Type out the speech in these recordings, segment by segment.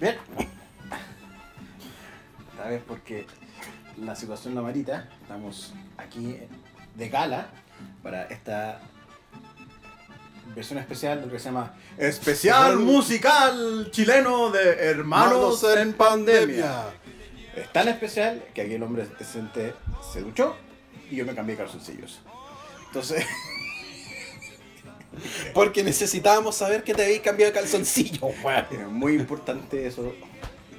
Bien. Esta vez porque la situación la marita, estamos aquí de gala para esta versión especial de lo que se llama Especial Musical Chileno de Hermanos en Pandemia. Es tan especial que aquí el hombre decente se duchó y yo me cambié calzoncillos. Entonces, Porque necesitábamos saber que te habéis cambiado de calzoncillo, weón. muy importante eso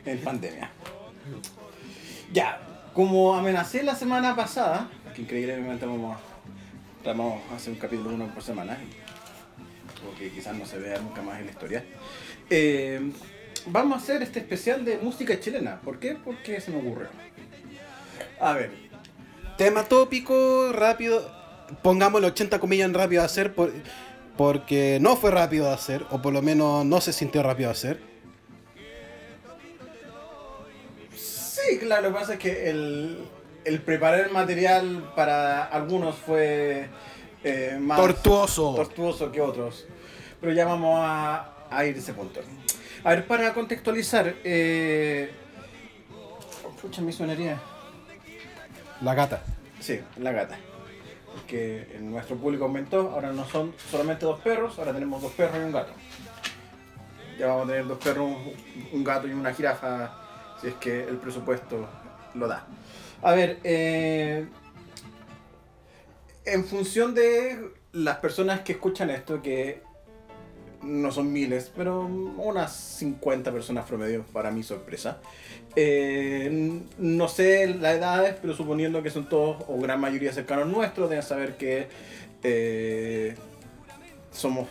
en pandemia. Ya, como amenacé la semana pasada, que increíblemente vamos a, vamos a hacer un capítulo uno por semana, porque quizás no se vea nunca más en la historia, eh, vamos a hacer este especial de música chilena. ¿Por qué? Porque se me ocurrió. A ver, Tema tópico, rápido. Pongámosle 80 comillas en rápido a hacer por- porque no fue rápido de hacer, o por lo menos no se sintió rápido de hacer. Sí, claro, lo que pasa es que el, el preparar el material para algunos fue eh, más Tortuoso. tortuoso que otros. Pero ya vamos a, a ir a ese punto. A ver, para contextualizar, eh... pucha, mi sonería. La gata. Sí, la gata. Porque en nuestro público aumentó, ahora no son solamente dos perros, ahora tenemos dos perros y un gato. Ya vamos a tener dos perros, un, gato y una jirafa, si es que el presupuesto lo da. A ver, eh, en función de las personas que escuchan esto, que no son miles, pero unas 50 personas promedio, para mi sorpresa. Eh, no sé las edades, pero suponiendo que son todos o gran mayoría cercanos nuestros, deben saber que eh, somos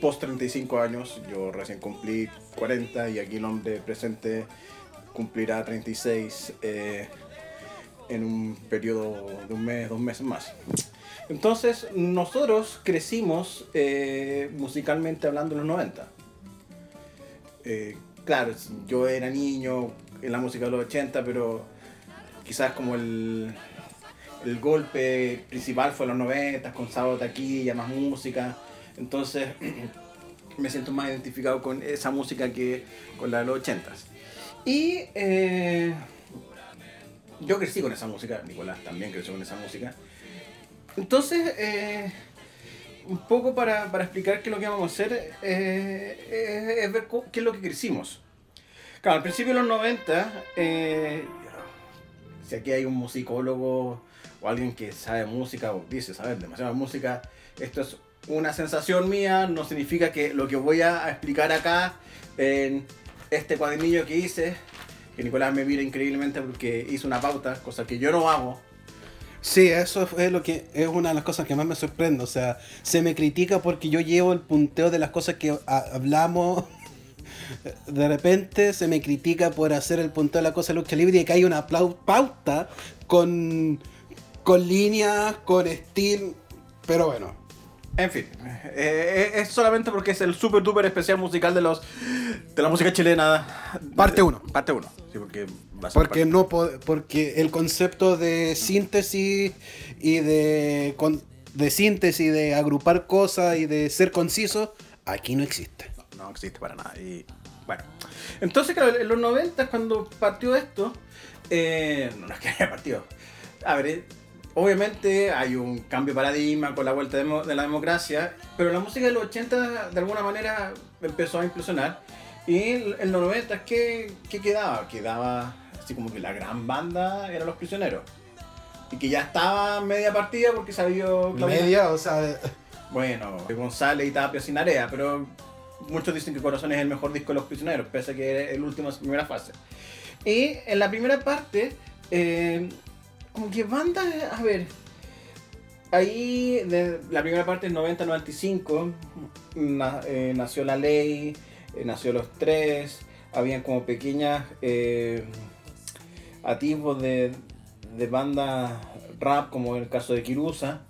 post 35 años. Yo recién cumplí 40 y aquí el hombre presente cumplirá 36 eh, en un periodo de un mes, dos meses más. Entonces, nosotros crecimos eh, musicalmente hablando en los 90. Eh, claro, yo era niño en la música de los 80, pero quizás como el, el golpe principal fue en los 90, con sábado taquilla, más música. Entonces, me siento más identificado con esa música que con la de los 80. Y eh, yo crecí con esa música, Nicolás también creció con esa música. Entonces, eh, un poco para, para explicar qué es lo que vamos a hacer, eh, es, ver qué es lo que crecimos. Claro, al principio de los 90, eh, si aquí hay un musicólogo o alguien que sabe música o dice saber demasiada música, esto es una sensación mía, no significa que lo que voy a explicar acá en este cuadernillo que hice, que Nicolás me mira increíblemente porque hizo una pauta, cosa que yo no hago, Sí, eso es lo que es una de las cosas que más me sorprende. O sea, se me critica porque yo llevo el punteo de las cosas que ha- hablamos. De repente se me critica por hacer el punteo de la cosa de lucha libre y que hay una pauta con, con líneas, con estilo. Pero bueno, En fin, eh, es solamente porque es el super duper especial musical de los de la música chilena. Parte uno. Parte 1. Sí, porque porque no po- porque el concepto de síntesis y de, con- de síntesis, de agrupar cosas y de ser conciso, aquí no existe. no, no existe para nada. Y bueno, entonces, claro, en los 90 cuando partió esto, eh, no es que haya partido. A ver, eh, obviamente hay un cambio de paradigma con la vuelta de, la democracia, pero la música de los 80 de alguna manera empezó a implosionar. Y en los 90, ¿qué, qué quedaba? Quedaba así como que la gran banda eran los prisioneros. Y que ya estaba media partida porque había Media, o sea, bueno, González y Tapia sin área, pero muchos dicen que Corazón es el mejor disco de los prisioneros, pese a que es el último de su primera fase. Y en la primera parte, eh, como que banda, a ver, ahí de la primera parte es 90-95, na- eh, nació La Ley, eh, nació Los Tres, habían como pequeñas eh, atisbos de, de bandas rap, como en el caso de Kirusa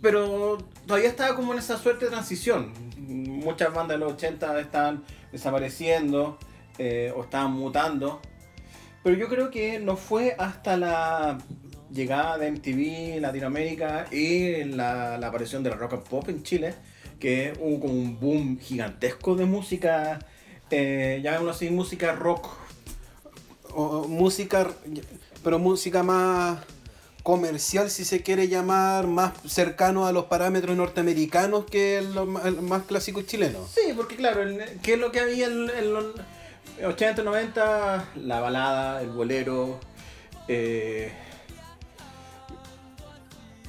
pero todavía estaba como en esa suerte de transición. Muchas bandas de los 80 están desapareciendo eh, o estaban mutando. Pero yo creo que no fue hasta la llegada de MTV Latinoamérica y la, la aparición de la rock and pop en Chile, que hubo como un boom gigantesco de música, eh, llamémoslo así, música rock. O música, pero música más comercial, si se quiere llamar, más cercano a los parámetros norteamericanos que el, el más clásico chileno. Sí, porque claro, el- ¿qué es lo que había en, en los 80, 90? La balada, el bolero, eh,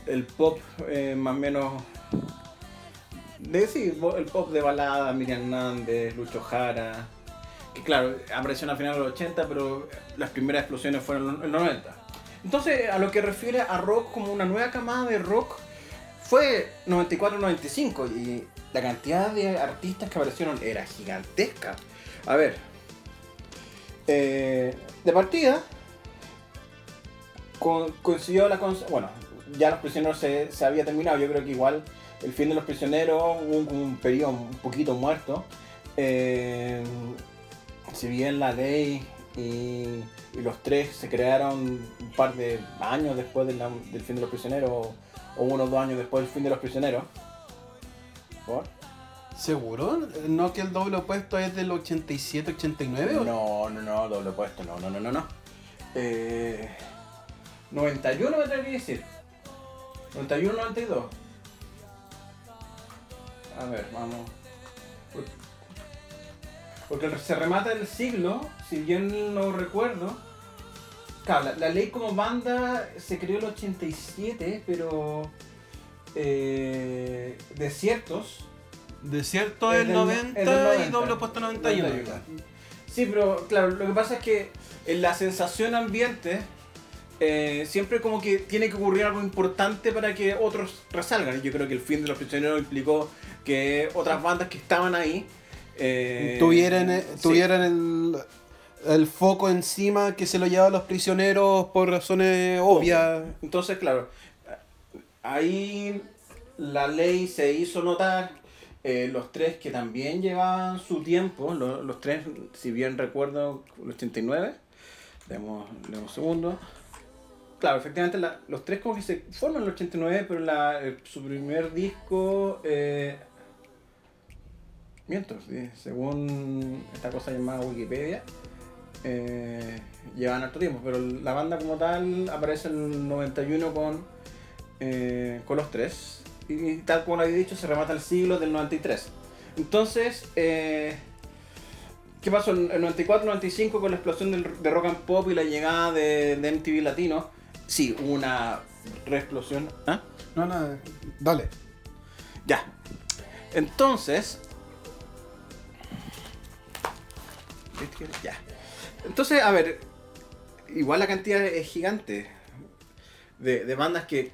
el pop eh, más o menos... De, el pop de balada, Miriam Hernández, Lucho Jara, que claro, aparecieron a finales de los 80, pero las primeras explosiones fueron en los 90. Entonces, a lo que refiere a rock como una nueva camada de rock, fue 94-95 y la cantidad de artistas que aparecieron era gigantesca. A ver, eh, de partida, coincidió la... bueno, ya los prisioneros se, se había terminado, yo creo que igual el fin de los prisioneros hubo un, un periodo un poquito muerto. Eh, si bien la ley y, y los tres se crearon un par de años después de la- del fin de los prisioneros, o, o uno o dos años después del fin de los prisioneros. ¿Por? ¿Seguro? ¿No que el doble opuesto es del 87-89? o- No, no, no, doble puesto, no, no, no, no, no. Eh, 91 me atrevería a decir. 91, 92. A ver, vamos. Por- Porque se remata el siglo, si bien no recuerdo. Claro, la, la ley como banda se creó en el 87, pero. Eh, desiertos. Desierto Es el del- 90, es del 90. y doble opuesto 91. Sí, pero claro, lo que pasa es que en la sensación ambiente eh, siempre como que tiene que ocurrir algo importante para que otros resalgan. Yo creo que el fin de los prisioneros implicó que otras bandas que estaban ahí eh, tuvieran eh, sí. tuvieran el, el foco encima que se lo llevaban los prisioneros por razones obvias. Entonces, claro, ahí la ley se hizo notar. eh, los tres que también llevaban su tiempo, lo- los, tres, si bien recuerdo, el 89, demos, demos un segundo. Claro, efectivamente, la- los tres como que se forman en el 89, pero la, eh, su primer disco, eh, miento, sí, según esta cosa llamada Wikipedia, eh, llevan harto tiempo, pero la banda como tal aparece en el 91 con, eh, con los tres. Y, tal como lo había dicho, se remata el siglo del 93. Entonces, eh, ¿qué pasó? En el 94-95 con la explosión del, de rock and pop y la llegada de, de MTV Latino, sí, hubo una reexplosión. ¿Ah? No, no, dale. Ya. Entonces. Ya. Entonces, a ver. Igual la cantidad es gigante. De, bandas que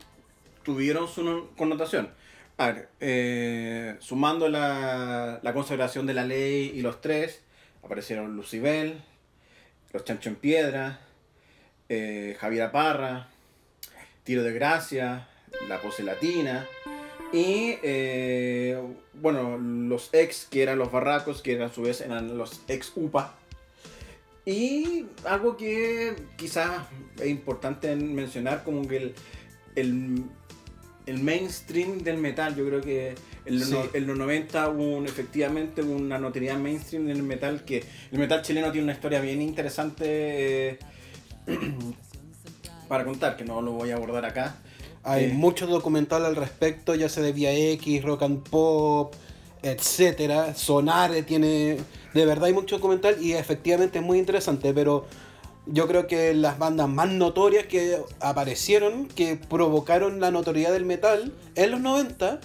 tuvieron su no- connotación. A ver, eh, sumando la, la consagración de la ley y los tres, aparecieron Lucibel, Los Chancho en Piedra, eh, Javier Parra, Tiro de Gracia, La Pose Latina, y eh, bueno, los ex, que eran los barracos, que a su vez eran los ex UPA. Y algo que quizás es importante mencionar, como que el, el, el mainstream del metal, yo creo que en los, Sí. no- en los 90 hubo un- efectivamente una notoriedad mainstream del metal, que el metal chileno tiene una historia bien interesante eh, para contar, que no lo voy a abordar acá. Hay Eh, muchos documentales al respecto, ya sea de Vía X, Rock and Pop, etcétera. Sonare tiene. De verdad hay mucho documental y efectivamente es muy interesante, pero yo creo que las bandas más notorias que aparecieron, que provocaron la notoriedad del metal en los 90,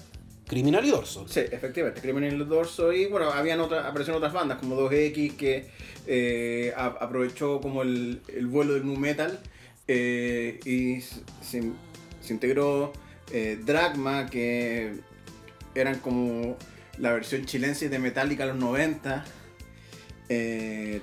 Criminal y Dorso. Sí, efectivamente, Crimen en el Dorso y bueno, habían otras, aparecieron otras bandas como 2X que eh, aprovechó como el, el vuelo del nu metal eh, y se integró eh, Dragma que eran como la versión chilense de Metallica a los 90. Eh,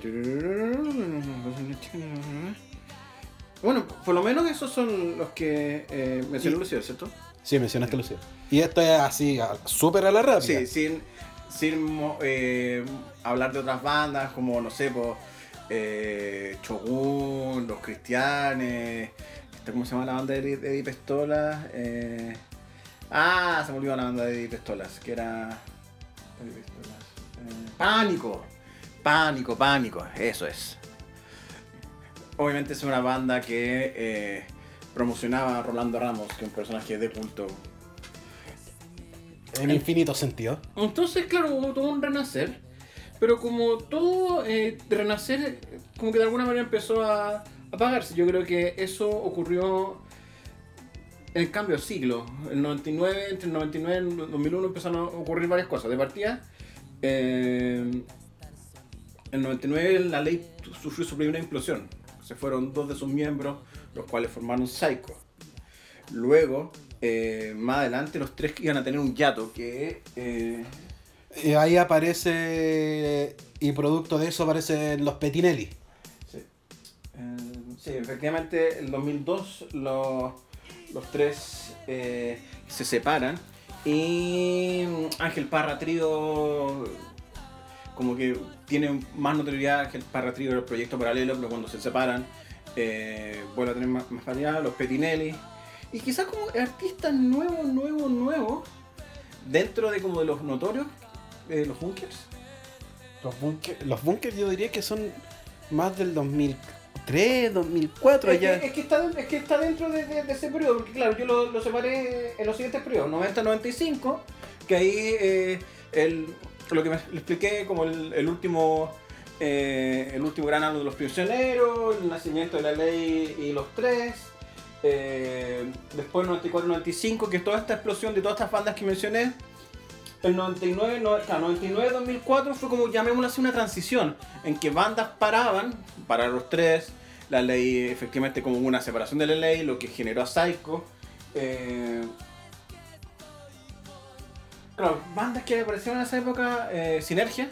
bueno, por lo menos esos son los que eh, mencionó Lucio, ¿cierto? Sí, mencionaste Lucía. Y esto es así, súper a la rápida. Sí, sin, sin eh, hablar de otras bandas como, no sé, pues, eh, Chogun, Los Cristianes, ¿Cómo se llama la banda de Eddie? Eh, ah, se me olvidó la banda de Eddie Pistolas, que era. Eddie eh, Pánico. Pánico, pánico, eso es. Obviamente es una banda que eh, promocionaba a Rolando Ramos, que es un personaje de culto. En infinito sentido. Entonces, claro, hubo todo un renacer. Pero como todo eh, renacer, eh, como que de alguna manera empezó a apagarse. Yo creo que eso ocurrió en el cambio de siglo. El 99, entre el 99 y el 2001 empezaron a ocurrir varias cosas. De partida, eh, el 99 la ley sufrió su primera implosión. Se fueron dos de sus miembros, los cuales formaron Psycho. Luego, eh, más adelante, los tres iban a tener un yato que... eh, Y ahí aparece. Y producto de eso aparecen los Petinelli. Sí. Eh, sí, efectivamente, en 2002 los, los tres se separan y Ángel Parra Trío como que tiene más notoriedad Ángel Parra Trío en el proyecto paralelo, pero cuando se separan eh, vuelve a tener más, más variedad, los Petinelli y quizás como artistas nuevos, nuevos, nuevos dentro de como de los notorios, eh, los bunkers. Los bunkers, los bunkers yo diría que son más del 2003, 2004 Es ya. que, es que está, es que está dentro de, de- de ese periodo, porque claro, yo lo, lo separé en los siguientes periodos, 90-95, que ahí eh, el, lo que me expliqué como el, último eh, el último gran álbum de los prisioneros, el nacimiento de la ley y los tres, eh, después 94-95, que toda esta explosión de todas estas bandas que mencioné, el 99, no, claro, 99-2004 fue como, llamémoslo así, una transición, en que bandas paraban, para los tres, la ley efectivamente como una separación de la ley, lo que generó a Psycho. eh, claro, bandas que aparecieron en esa época, eh, Sinergia,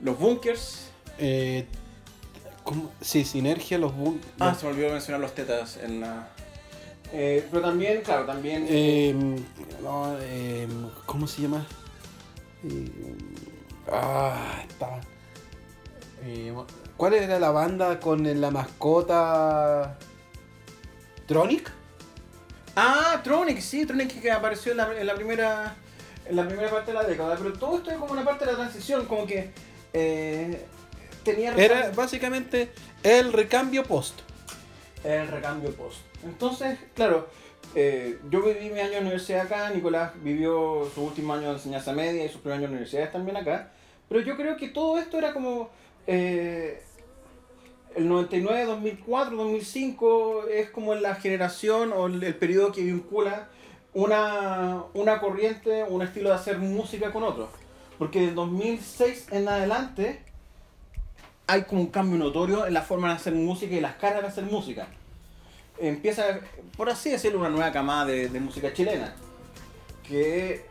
los Bunkers, Eh, ¿cómo? Sí, Sinergia, los bunkers. ah, se me olvidó mencionar los tetas en la... eh, pero también, claro, también... Eh, no, eh, ¿Cómo se llama? Eh, ah, está. ¿Cuál era la banda con la mascota? ¿Tronic? Ah, Tronic, sí, Tronic que apareció en la, en la primera en la primera parte de la década, pero todo esto es como una parte de la transición, como que eh, tenía Era básicamente el recambio post. el recambio post. Entonces, claro, eh, yo viví mi año de universidad acá, Nicolás vivió su último año de enseñanza media y sus primeros años de universidad también acá, pero yo creo que todo esto era como eh, el 99, 2004, 2005 es como la generación o el, el periodo que vincula una, una corriente, un estilo de hacer música con otro. Porque del 2006 en adelante hay como un cambio notorio en la forma de hacer música y las caras de hacer música. Empieza, por así decirlo, una nueva camada de, de música chilena. Que.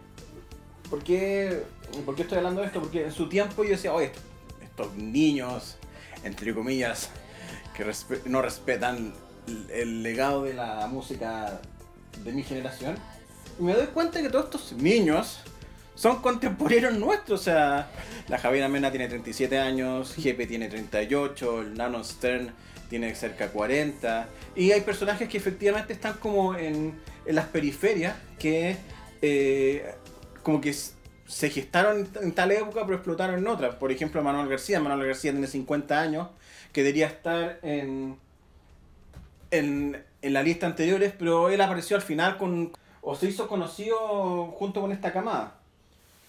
¿por qué, ¿Por qué estoy hablando de esto? Porque en su tiempo yo decía, oye, estos, niños, entre comillas, que no respetan el legado de la música de mi generación. Y me doy cuenta que todos estos niños son contemporáneos nuestros. O sea, la Javiera Mena tiene 37 años, Jepe tiene 38, el Nano Stern tiene cerca de 40. Y hay personajes que efectivamente están como en, en las periferias que eh, como que se gestaron en tal época pero explotaron en otra. Por ejemplo, Manuel García. Manuel García tiene 50 años, que debería estar en, en, en la lista anteriores, pero él apareció al final con o se hizo conocido junto con esta camada.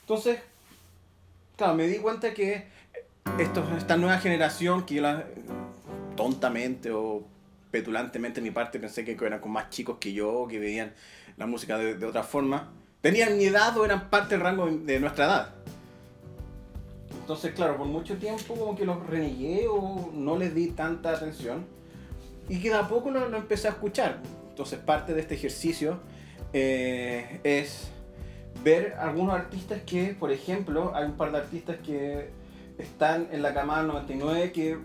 Entonces, claro, me di cuenta que esto, esta nueva generación que yo la, tontamente o petulantemente de mi parte pensé que eran con más chicos que yo, que veían la música de, de otra forma, tenían mi edad o eran parte del rango de nuestra edad. Entonces, claro, por mucho tiempo como que los renegué o no les di tanta atención y que de a poco lo, lo empecé a escuchar. Entonces, parte de este ejercicio eh, es ver algunos artistas que, por ejemplo, hay un par de artistas que están en la camada del 99 que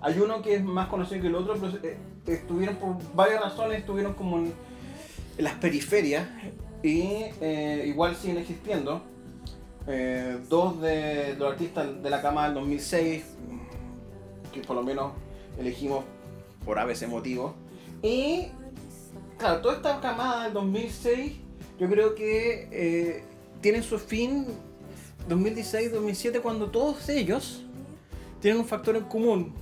hay uno que es más conocido que el otro, pero eh, estuvieron por varias razones, estuvieron como en, las periferias y eh, igual siguen existiendo. Dos de los artistas de la camada del 2006, que por lo menos elegimos por ABC motivo, Y, claro, toda esta camada del 2006, yo creo que eh, tienen su fin 2016-2007 cuando todos ellos tienen un factor en común,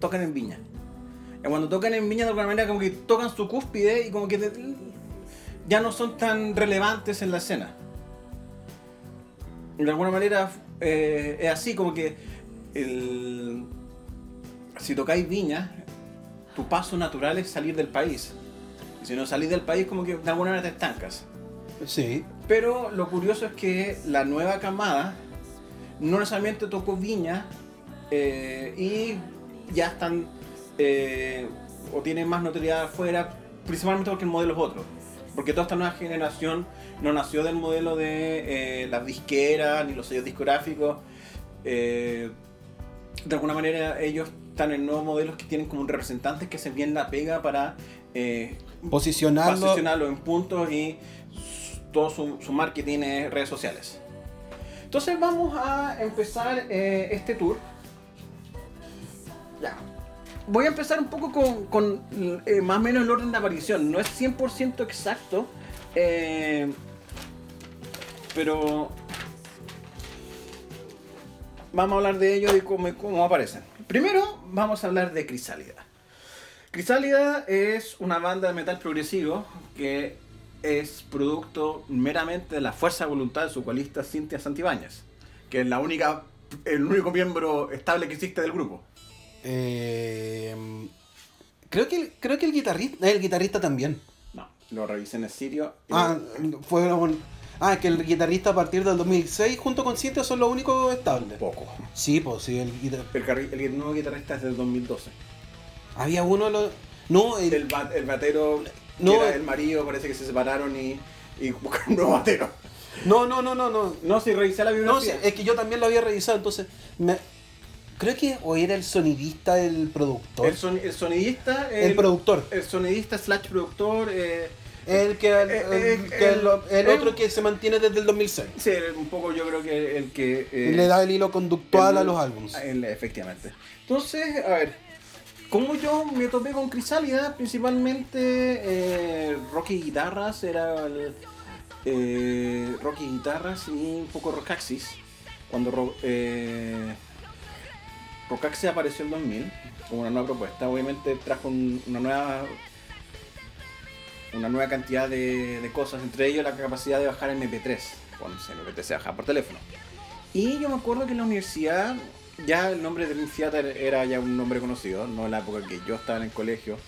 tocan en Viña. Y cuando tocan en Viña de alguna manera como que tocan su cúspide y como que ya no son tan relevantes en la escena. De alguna manera eh, es así como que el- si tocáis Viña, tu paso natural es salir del país. Y si no salís del país como que de alguna manera te estancas. Sí. Pero lo curioso es que la nueva camada no necesariamente tocó Viña eh, y ya están eh, o tienen más notoriedad afuera, principalmente porque el modelo es otro. Porque toda esta nueva generación no nació del modelo de eh, las disqueras ni los sellos discográficos. De alguna manera ellos están en nuevos modelos que tienen como un representantes que se bien la pega para eh, Posicionarlo. posicionarlo en puntos y todo su, su marketing es redes sociales. Entonces vamos a empezar eh, este tour. Ya. Voy a empezar un poco con, con, eh, más o menos el orden de aparición. No es 100% exacto, eh, pero vamos a hablar de ello y cómo, cómo aparecen. Primero vamos a hablar de Crisálida. Crisálida es una banda de metal progresivo que es producto meramente de la fuerza de voluntad de su vocalista Cintia Santibáñez, que es la única, el único miembro estable que existe del grupo. Eh, creo que creo que el guitarrista, el guitarrista también. No, lo revisé en el sitio. Ah, fue un- ah, que el guitarrista a partir del 2006 junto con Cintia son los únicos estables. poco. Sí, pues sí, el guitar- El, el nuevo guitarrista es del 2012. había uno de los no, el- El, ba- el batero, No. que era el marido, parece que se separaron y, y buscaron un nuevo batero. no, no, no, no, no. No, si revisé la No, bibliografía. es que yo también lo había revisado, entonces me- creo que o era el sonidista el productor. el, son- el sonidista. El productor. El sonidista slash productor. eh, El que el, Eh, el- eh, que el- el el- otro que se mantiene desde el 2006. sí, un poco yo creo que el que. eh, le da el hilo conductual a los álbumes. el- efectivamente. Entonces, a ver. Como yo me topé con Crisálida, principalmente eh, Rocky Guitarras era el, eh, Rocky Guitarras y un poco Rockaxis. Cuando Ro- eh, Rockaxis apareció en 2000 como una nueva propuesta, obviamente trajo un- una nueva una nueva cantidad de, de cosas, entre ellos la capacidad de bajar MP3, cuando se MP3 se bajaba por teléfono. Y yo me acuerdo que en la universidad ya el nombre de Dream Theater era ya un nombre conocido, no en la época que yo estaba en el colegio,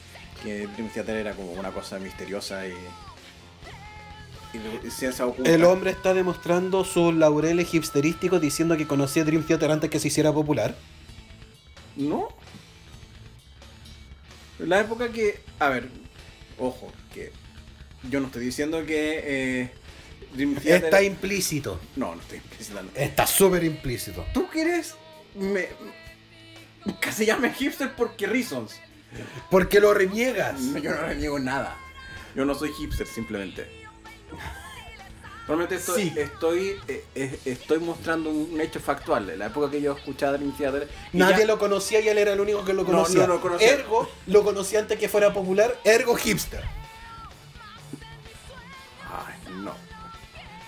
que Dream Theater era como una cosa misteriosa y. El hombre está demostrando sus laureles hipsterísticos diciendo que conocía Dream Theater antes que se hiciera popular. ¿No? La época que. A ver, ojo, que yo no estoy diciendo que eh, Dream Theater. Está implícito. No, no estoy implicitando. Está súper implícito. ¿Tú quieres me, que se llame hipster porque reasons? Porque lo reniegas. No, yo no reniego nada. Yo no soy hipster, simplemente. Realmente estoy, Sí. estoy, eh, estoy mostrando un hecho factual. En la época que yo escuchaba Dream Theater. Nadie ya- lo conocía y él era el único que lo No, conocía. no lo conocía. Ergo, lo conocía antes que fuera popular. Ergo hipster.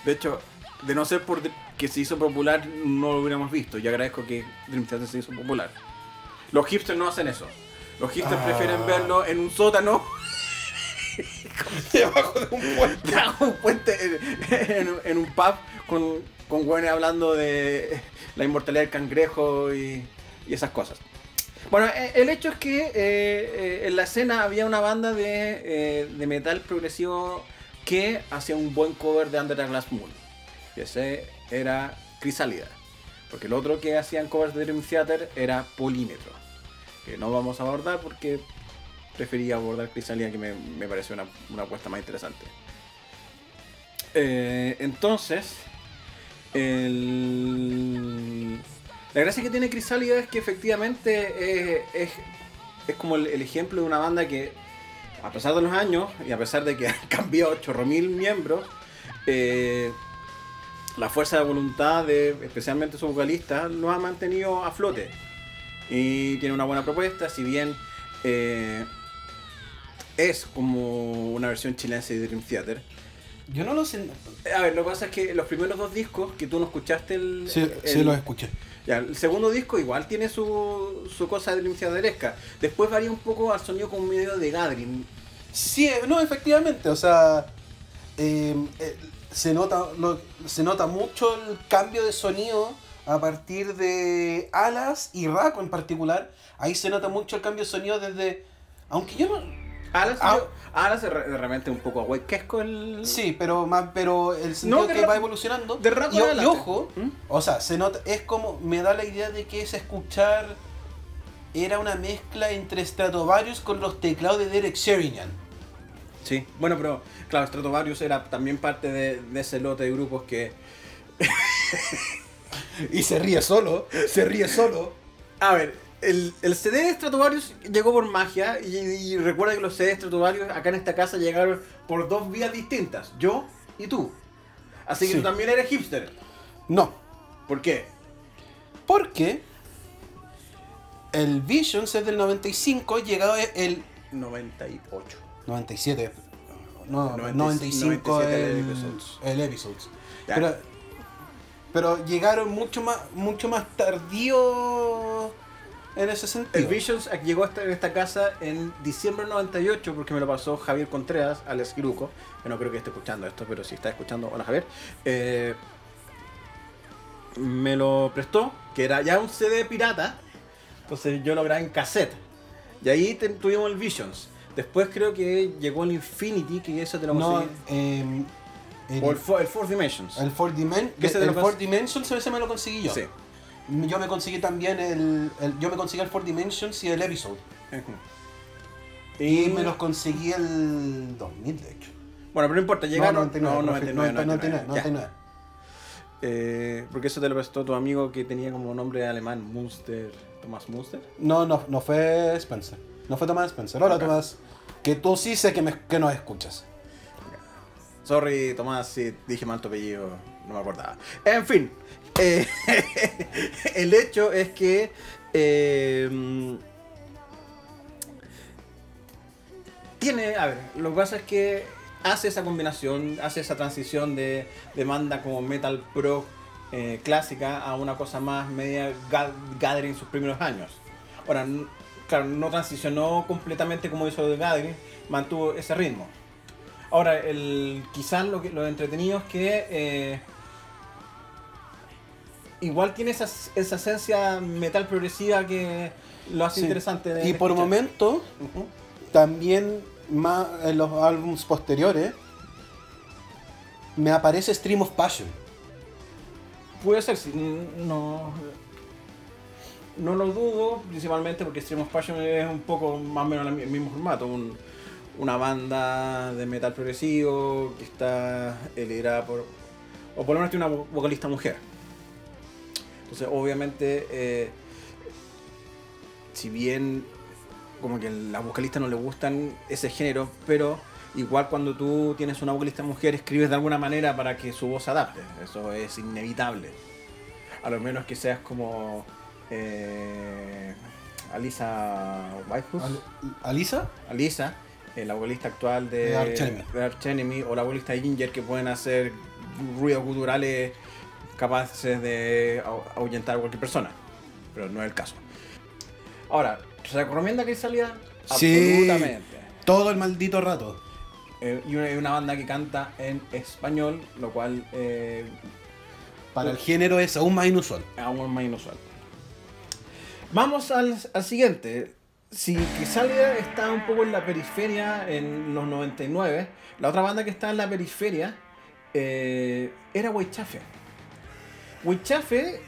De hecho, de no ser por que se hizo popular, no lo hubiéramos visto. Y agradezco que Dream Theater se hizo popular. Los hipsters no hacen eso. Los hipsters Ah. prefieren verlo en un sótano, Debajo de un puente. debajo de un puente, en, en un- en un pub, con, con güeyes hablando de la inmortalidad del cangrejo y, y esas cosas. Bueno, eh, el hecho es que eh, eh, en la escena había una banda de, eh, de metal progresivo que hacía un buen cover de Under the Glass Moon. Y ese era Crisálida. Porque el otro que hacían covers de Dream Theater era Polímetro. Que no vamos a abordar porque prefería abordar Crisálida que me, me pareció una, una apuesta más interesante. Eh, entonces, la gracia que tiene Crisálida es que efectivamente eh, es, es como el ejemplo de una banda que, a pesar de los años y a pesar de que han cambiado 8000 miembros, eh, la fuerza de voluntad de especialmente su vocalista lo ha mantenido a flote. Y tiene una buena propuesta, si bien eh, es como una versión chilena de Dream Theater. Yo no lo sé. A ver, lo que pasa es que los primeros dos discos que tú no escuchaste el. Sí, el- sí los escuché. El segundo disco igual tiene su, su cosa de Theateresca. Después varía un poco al sonido como medio de Gathering. Sí, eh, no, efectivamente, o sea, eh, eh, se, nota, se nota mucho el cambio de sonido a partir de Alas y Raco en particular. Ahí se nota mucho el cambio de sonido desde... Aunque yo no... Alas, Ah. yo- Alas es re- realmente un poco aguayquesco el. Sí, pero más pero el sentido No, de que va evolucionando. de Raco y, ojo, ¿Mm? o sea, se nota, es como, me da la idea de que es escuchar... Era una mezcla entre Stratovarius con los teclados de Derek Sherinian. Sí, bueno, pero claro, Stratovarius era también parte de, de ese lote de grupos que. Y se ríe solo, se ríe solo. A ver, el, el CD de Stratovarius llegó por magia y, y recuerda que los CD de Stratovarius acá en esta casa llegaron por dos vías distintas, yo y tú. Así que Sí. tú también eres hipster. No, ¿Por qué? porque el Visions es del 95, llegado es el 98. 97. No, 90, 95 97 el, el Episodes. el Episodes. Pero, pero llegaron mucho más, mucho más tardío en ese El sentido. Visions llegó a esta, en esta casa en diciembre del 98 porque me lo pasó Javier Contreras, Alex Giruco, que no creo que esté escuchando esto, pero si está escuchando, hola Javier. Eh, me lo prestó, que era ya un CD pirata, entonces yo lo grabé en cassette. Y ahí te- tuvimos el Visions. Después creo que llegó el Infinity, que eso te lo no, conseguí. em, el, o el, el Fourth Dimensions. el Fourth Dimen- Que ese te el cons- Dimensions ese me lo conseguí yo. Sí. Yo me conseguí también el, el- yo me conseguí el Fourth Dimensions y el Episode. Ujú. Y Y me los conseguí el 2000 de hecho. Bueno, pero no importa, llegaron. no, 99, no, 99, 99, 99, ya. 99. Eh, porque eso te lo prestó tu amigo que tenía como nombre alemán, Munster, Tomás Munster. No, no, no fue Spencer. No fue Tomás Spencer. Hola Ok. Tomás. Que tú sí sé que, me, que nos escuchas. Sorry, Tomás, si dije mal tu apellido, no me acordaba. En fin, eh, el hecho es que eh, tiene, a ver, lo que pasa es que hace esa combinación, hace esa transición de, de banda como metal pro eh, clásica a una cosa más media ga- gathering en sus primeros años. Ahora, claro, no transicionó completamente como hizo de gathering, mantuvo ese ritmo. Ahora, el, quizás lo, que, lo entretenido es que igual tiene esa, esa esencia metal progresiva que lo hace Sí. interesante. de- Y por escuchar. momento, Ujú. también más en los álbumes posteriores, me aparece Stream of Passion. Puede ser, sí, no, no lo dudo, principalmente porque Stream of Passion es un poco más o menos el mismo formato, un- una banda de metal progresivo que está liderada por, o por lo menos tiene una vo- vocalista mujer. Entonces, obviamente, eh, si bien como que a la vocalista no le gustan ese género, pero igual cuando tú tienes una vocalista mujer escribes de alguna manera para que su voz se adapte. Eso es inevitable. A lo menos que seas como eh, Alisa Whitehus. Al- ¿Alisa? Alisa, eh, la vocalista actual de, De Arch Enemy. de Arch Enemy, o la vocalista de Ginger que pueden hacer ruidos guturales capaces de ahu- ahuyentar a cualquier persona. Pero no es el caso. Ahora, ¿se recomienda que? Sí. Absolutamente. Todo el maldito rato. Eh, y una, una banda que canta en español, lo cual eh, Para el género es aún más inusual. aún más inusual. Vamos al, al siguiente. Si Crisalia está un poco en la periferia en los 99, la otra banda que está en la periferia eh, era Weichafe. Weichafe,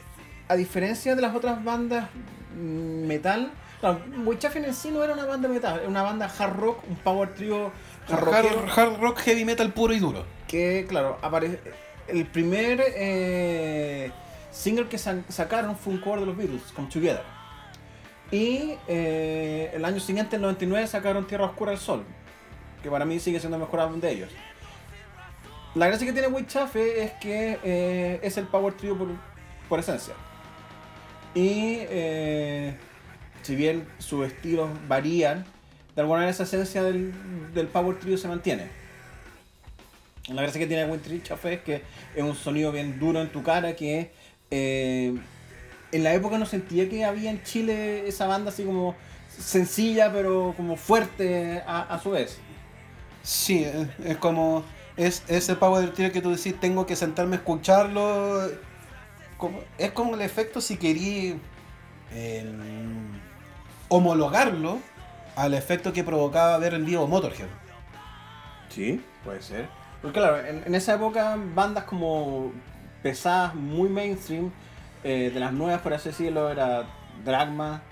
a diferencia de las otras bandas mm, metal, no, Weichafe en sí no era una banda metal, era una banda hard rock, un power trio hard Hard, hard rock heavy metal puro y duro. que claro, aparece el primer eh, single que sa- sacaron fue un cover de los Beatles, Come Together. Y eh, el año siguiente, el 99, sacaron Tierra Oscura del Sol, que para mí sigue siendo el mejor álbum de ellos. La gracia que tiene Chafe es que eh, es el power trio por, por esencia. Y eh, si bien sus estilos varían, de alguna manera esa esencia del, del Power Trio se mantiene. La gracia que tiene Wind Tree Chafe es que es un sonido bien duro en tu cara que eh, en la época no sentía que había en Chile esa banda así como sencilla pero como fuerte a, a su vez. Sí, es como. Es ese Power Trio que tú decís, tengo que sentarme a escucharlo. Es como el efecto si querí eh, homologarlo al efecto que provocaba ver en vivo Motorhead. Sí, puede ser. Porque claro, en, esa época bandas como pesadas, muy mainstream, eh, de las nuevas por así decirlo, era Dragma,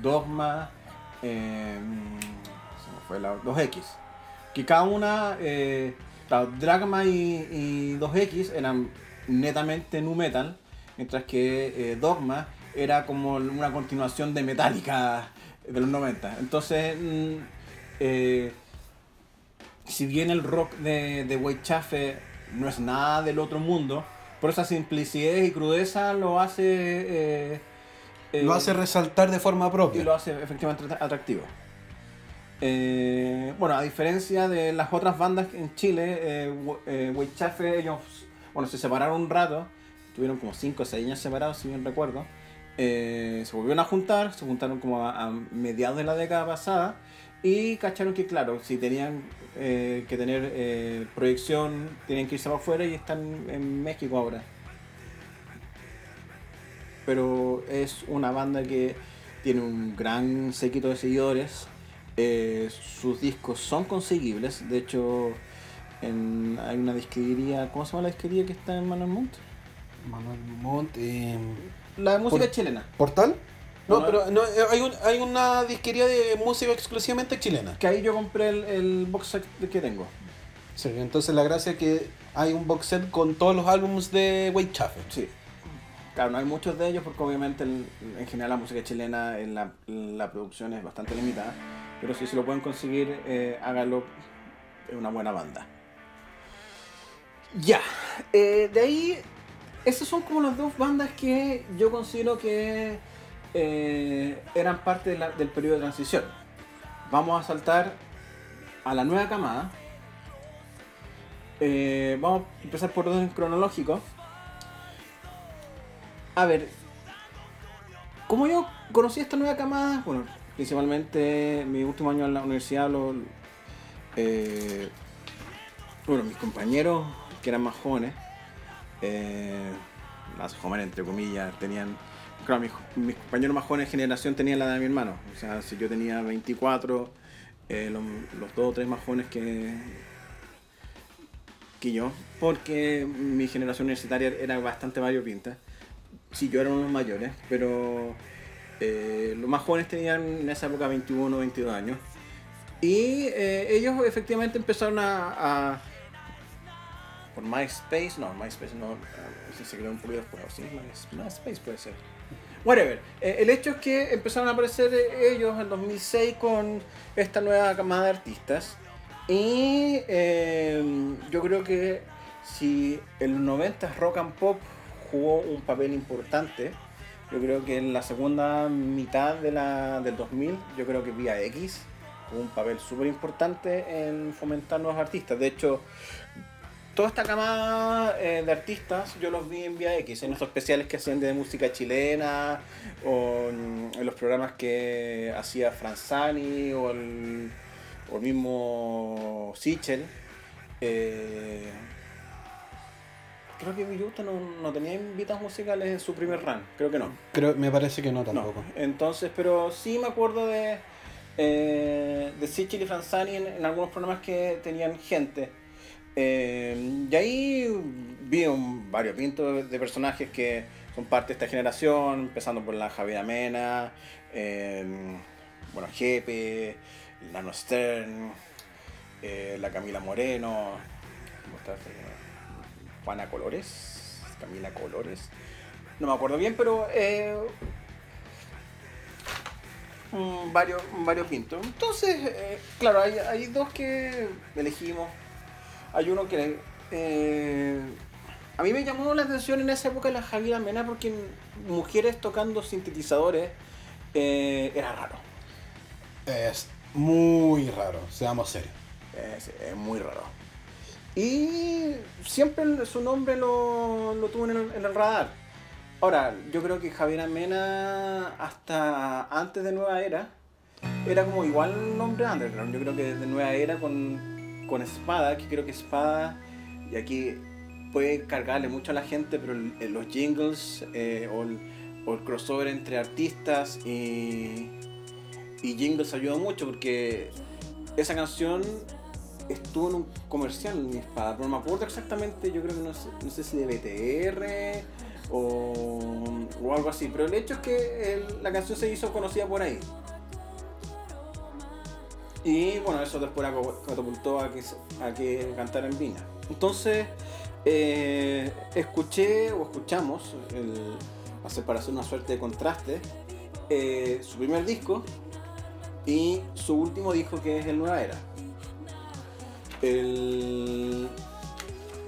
Dogma, eh, se me fue la 2X. Que cada una, claro, Dragma y, y 2X eran netamente nu metal, mientras que eh, Dogma era como una continuación de Metallica de los 90. Entonces, mm, eh, si bien el rock de, de Whitechaffe no es nada del otro mundo, por esa simplicidad y crudeza lo hace... eh, Lo hace resaltar de forma y propia. lo hace efectivamente atra- atractivo. Eh, bueno, a diferencia de las otras bandas en Chile, eh, Wh- eh, ellos bueno, se separaron un rato, tuvieron como 5 o 6 años separados, si bien recuerdo. Eh, se volvieron a juntar, se juntaron como a, mediados de la década pasada y cacharon que, claro, si tenían que tener proyección, tenían que irse para afuera y están en México ahora. Pero es una banda que tiene un gran séquito de seguidores. Eh, sus discos son conseguibles. De hecho, en- hay una disquería. ¿Cómo se llama la disquería que está en Manuel Montt? Manuel Montt. eh, La de música Por- chilena. ¿Portal? No, No, pero no, eh, hay, un- hay una disquería de música exclusivamente chilena. Que ahí yo compré el, el box set que tengo. Sí, entonces la gracia es que hay un box set con todos los álbumes de Wade Chaffee. Sí. Claro, no hay muchos de ellos porque obviamente el- en general la música chilena en la, la producción es bastante limitada. Pero si se lo pueden conseguir, eh, háganlo. Es una buena banda. Ya. eh, de ahí, esas son como las dos bandas que yo considero que eh, eran parte del periodo de transición. Vamos a saltar a la nueva camada. Eh, vamos a empezar por orden cronológico. A ver, ¿cómo yo conocí esta nueva camada? Bueno, principalmente mi último año en la universidad, lo, eh, bueno, mis compañeros que eran más jóvenes, eh, más jóvenes entre comillas, tenían, claro, mis, compañeros más jóvenes de generación tenían la de mi hermano, o sea, si yo tenía 24, eh, los, los dos o tres más jóvenes que, que yo, porque mi generación universitaria era bastante variopinta. Sí, yo era uno de los mayores, pero eh, los más jóvenes tenían en esa época 21 o 22 años. Y eh, ellos efectivamente empezaron a, Por MySpace, no, MySpace no, ese se creó un poquito después, sí, My- MySpace puede ser. Whatever. Eh, el hecho es que empezaron a aparecer eh, ellos en 2006 con esta nueva camada de artistas. Y eh, yo creo que si el 90 rock and pop jugó un papel importante, yo creo que en la segunda mitad de la, del 2000, yo creo que Vía X jugó un papel súper importante en fomentar nuevos artistas. De hecho, toda esta camada eh, de artistas yo los vi en Vía X, en estos especiales que hacían de música chilena, o en, los programas que hacía Franzani, o el, o el mismo Sichel. Eh, creo que Villuta no, no tenía invitados musicales en su primer run, creo que no. Creo, me parece que no No, tampoco. entonces, pero sí me acuerdo de, eh, de Sichel y Franzani en, en algunos programas que tenían gente. Eh, y ahí vi un variopinto de, personajes que son parte de esta generación, empezando por la Javiera Mena, eh, bueno, Jepe, Nano Stern, eh, la Camila Moreno. Juana Colores, Camila Colores, no me acuerdo bien, pero eh, mm, varios, varios pintos. Entonces, eh, claro, hay, hay dos que elegimos. Hay uno que eh, a mí me llamó la atención en esa época la Javiera Mena porque mujeres tocando sintetizadores eh, era raro. Es- Muy raro, seamos serios. Es, es muy raro. Y siempre su nombre lo, lo tuvo en el, en el radar. Ahora, yo creo que Javier Amena, hasta antes de Nueva Era, era como igual un nombre underground. Yo creo que desde Nueva Era con, con Espada, que creo que Espada, y aquí puede cargarle mucho a la gente, pero los jingles eh, o, el, o el crossover entre artistas y, y jingles ayudó mucho porque esa canción estuvo en un comercial mi espada, pero no me acuerdo exactamente, yo creo que no sé, no sé si de BTR o, o algo así, pero el hecho es que la canción se hizo conocida por ahí. Y bueno, eso después catapultó a que, a que cantara en Viña. Entonces, eh, escuché o escuchamos, el, para hacer una suerte de contraste, eh, su primer disco y su último disco que es el Nueva Era. El...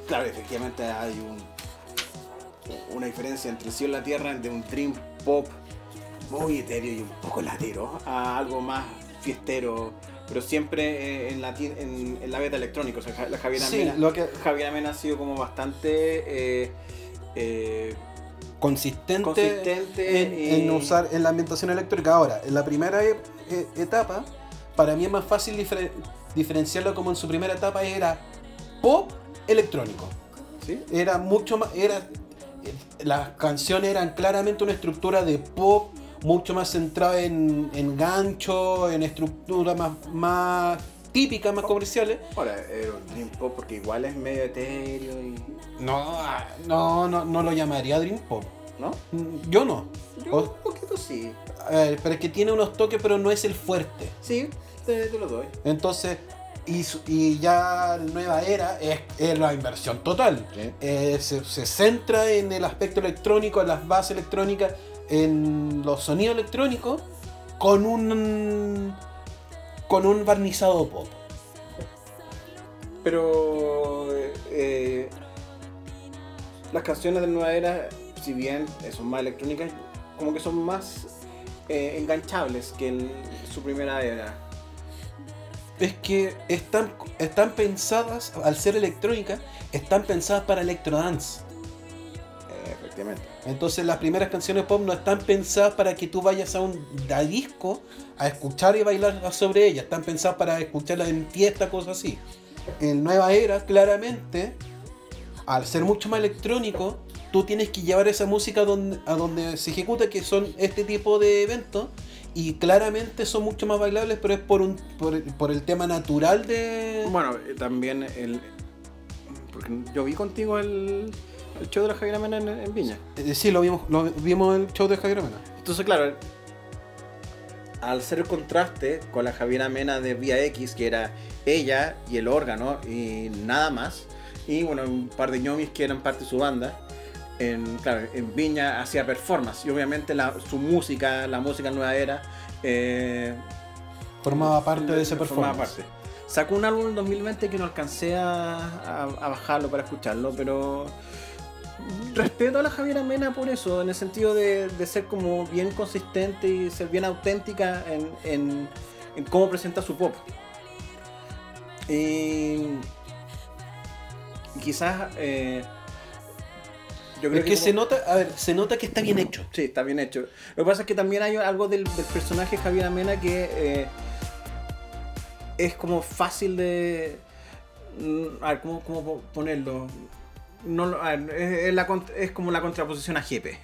Claro, efectivamente hay un, una diferencia entre el cielo y la tierra de un dream pop muy etéreo y un poco latero a algo más fiestero, pero siempre eh, en la, en, en la beta electrónica. O sea, Ja- la Javier Sí, Amena, lo que Javier Amena ha sido como bastante eh, eh, consistente, consistente en, y- en usar en la ambientación electrónica. Ahora, en la primera e- e- etapa, para mí es más fácil difer- diferenciarlo como en su primera etapa era pop electrónico. ¿sí? Era mucho más. Era, eh, las canciones eran claramente una estructura de pop mucho más centrada en, en gancho, en estructuras más, más típicas, más comerciales. Ahora, era un dream pop porque igual es medio etéreo y... No, ah, no, no, no lo llamaría Dream Pop. ¿No? Mm, Yo no. Yo un poquito sí. a ver, pero es que tiene unos toques, pero no es el fuerte. Sí, te, te lo doy. Entonces, y, y ya la nueva era es, es la inversión total. Sí. Eh, se, se centra en el aspecto electrónico, en las bases electrónicas, en los sonidos electrónicos, con un con un barnizado pop. Pero eh, las canciones de Nueva Era, si bien eh, son más electrónicas, como que son más eh, enganchables que en su primera era. Es que están, están pensadas, al ser electrónicas, están pensadas para electrodance. Efectivamente. Entonces las primeras canciones pop no están pensadas para que tú vayas a un a disco a escuchar y bailar sobre ellas. Están pensadas para escucharlas en fiesta, cosas así. En Nueva Era, claramente, al ser mucho más electrónico, tú tienes que llevar esa música a donde, a donde se ejecuta, que son este tipo de eventos. Y claramente son mucho más bailables, pero es por, un, por, por el tema natural de... Bueno, eh, también el. Porque yo vi contigo el, el show de la Javiera Mena en, en Viña. Eh, Sí, lo vimos, lo vimos el show de Javier Mena. Entonces, claro, al ser el contraste con la Javiera Mena de Vía X, que era ella y el órgano y nada más, y bueno, un par de ñomis que eran parte de su banda, en, claro, en Viña hacía performance y obviamente la, su música, la música nueva era, eh, Formaba parte de ese formaba performance. parte. Sacó un álbum en 2020 que no alcancé a, a- a bajarlo para escucharlo, pero respeto a la Javiera Mena por eso, en el sentido de, de ser como bien consistente y ser bien auténtica en, en- en cómo presenta su pop. Y quizás eh, yo creo Es que como- se nota, a ver, se nota que está bien hecho. Sí, está bien hecho. Lo que pasa es que también hay algo del, del personaje Javier Amena que eh, es como fácil de. mm, A ver, ¿cómo, cómo ponerlo? No, lo- a ver, es, es la es como la contraposición a Jepe.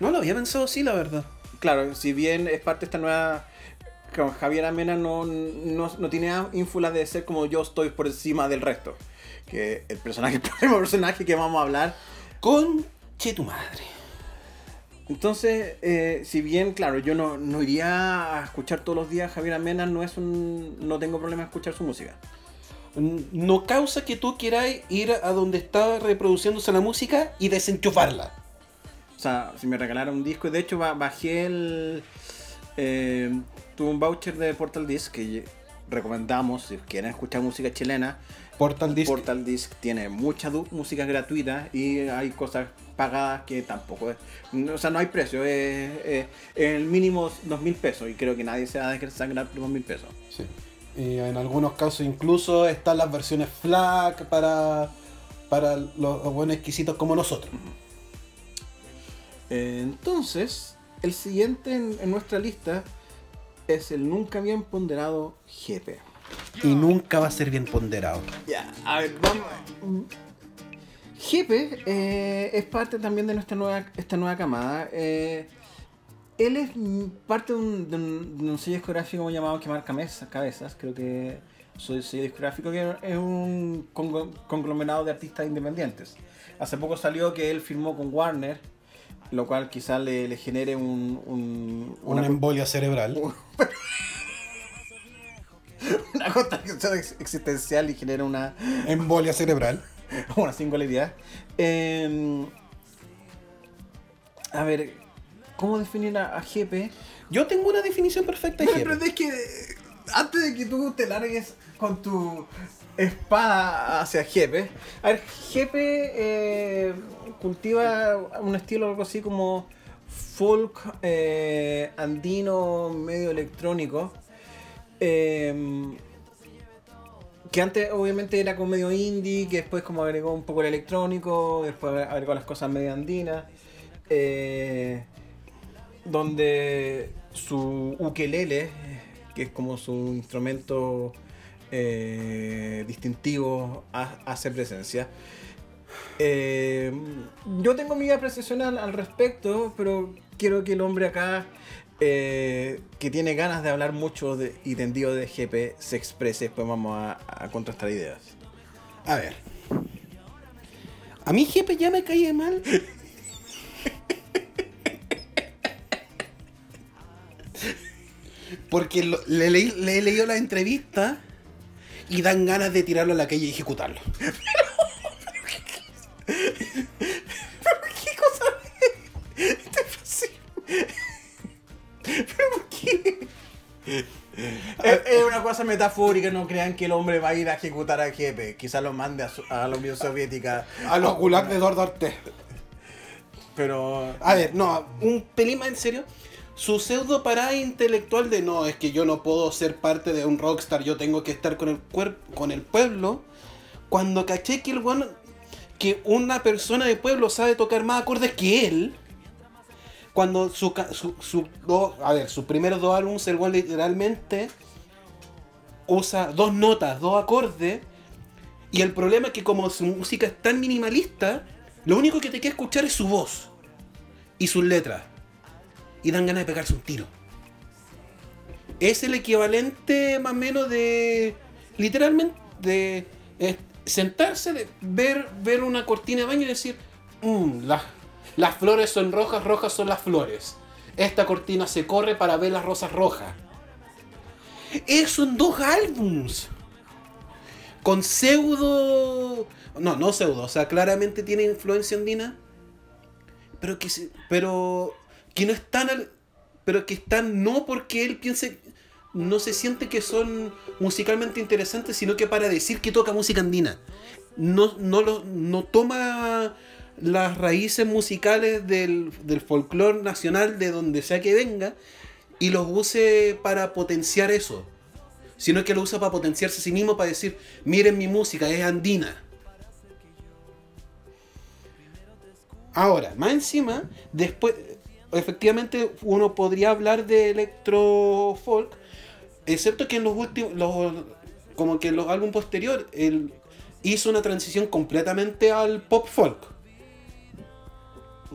No lo había pensado así, la verdad. Claro, si bien es parte de esta nueva. Javier Amena no, no, no tiene ínfulas de ser como yo estoy por encima del resto. Que el personaje, el próximo personaje que vamos a hablar Conche tu madre. Entonces, eh, si bien, claro, yo no, no iría a escuchar todos los días Javier Amena, no es un. no tengo problema en escuchar su música. No causa que tú quieras ir a donde está reproduciéndose la música y desenchufarla. O sea, si me regalaron un disco, de hecho ba- bajé el. eh, tuve un voucher de Portal Disc que recomendamos, si quieren escuchar música chilena, Portal Disc. Portal Disc tiene mucha música gratuita y hay cosas pagadas que tampoco es. O sea, no hay precio, es, es- es el mínimo dos mil pesos y creo que nadie se va a dejar sangrar por dos mil pesos. Sí. Y en algunos casos incluso están las versiones FLAC para, para los buenos exquisitos como nosotros. Entonces, el siguiente en, en nuestra lista es el nunca bien ponderado GP. Y nunca va a ser bien ponderado. Ya, a ver, vamos. Jepe eh, es parte también de nuestra nueva, esta nueva camada. Eh, él es parte de un, de un- de un sello discográfico llamado Quemar Cabezas, Cabezas, creo que su sello discográfico que es un conglo- conglomerado de artistas independientes. Hace poco salió que él firmó con Warner, lo cual quizás le, le genere un, un- Una embolia cerebral. una contradicción ex- existencial y genera una, Embolia cerebral. una singularidad. Eh, a ver, ¿cómo definir a, a GP? Yo tengo una definición perfecta de Pero, es que antes de que tú te largues con tu espada hacia Jepe, a ver, Jepe eh, cultiva un estilo algo así como folk eh, andino medio electrónico. Eh, que antes obviamente era como medio indie, que después como agregó un poco el electrónico, después agregó las cosas medio andinas. eh, donde su ukelele, que es como su instrumento eh, distintivo, ha- hace presencia. Eh, yo tengo mi apreciación al, al respecto, pero quiero que el hombre acá, que tiene ganas de hablar mucho y tendido de GP, se exprese. Después vamos a, contrastar ideas. A ver. A mí Jepe ya me cae mal. Porque le, leí- le he leído la entrevista y dan ganas de tirarlo a la calle y ejecutarlo. Metafórica, no crean que el hombre va a ir a ejecutar a Jepe. Quizás lo mande a, su- a la Unión Soviética. A los gulag de Eduardo. Pero. A ver, no, un pelín más en serio. Su pseudo parada intelectual de no, es que yo no puedo ser parte de un rockstar, yo tengo que estar con el con el pueblo. Cuando caché que el weón, que una persona de pueblo sabe tocar más acordes que él. Cuando su, su, su do- a ver, sus primeros dos álbumes, el weón literalmente usa dos notas, dos acordes. Y el problema es que como su música es tan minimalista, lo único que te queda escuchar es su voz y sus letras. Y dan ganas de pegarse un tiro. Es el equivalente más o menos de. Literalmente de eh, sentarse, ver, ver una cortina de baño y decir, "Mm, las, las flores son rojas, rojas son las flores. Esta cortina se corre para ver las rosas rojas. Eso en dos álbums. Con pseudo. No, no pseudo, o sea, claramente tiene influencia andina. Pero que pero que no están al, pero que están no porque él piense no se siente que son musicalmente interesantes, sino que para decir que toca música andina. No, no, lo, no toma las raíces musicales del, del folclore nacional de donde sea que venga y los use para potenciar eso. Sino que lo usa para potenciarse a sí mismo, para decir, miren mi música, es andina. Ahora, más encima, después, efectivamente uno podría hablar de electro folk, excepto que en los últimos, los, como que en los álbumes posteriores, él hizo una transición completamente al pop folk,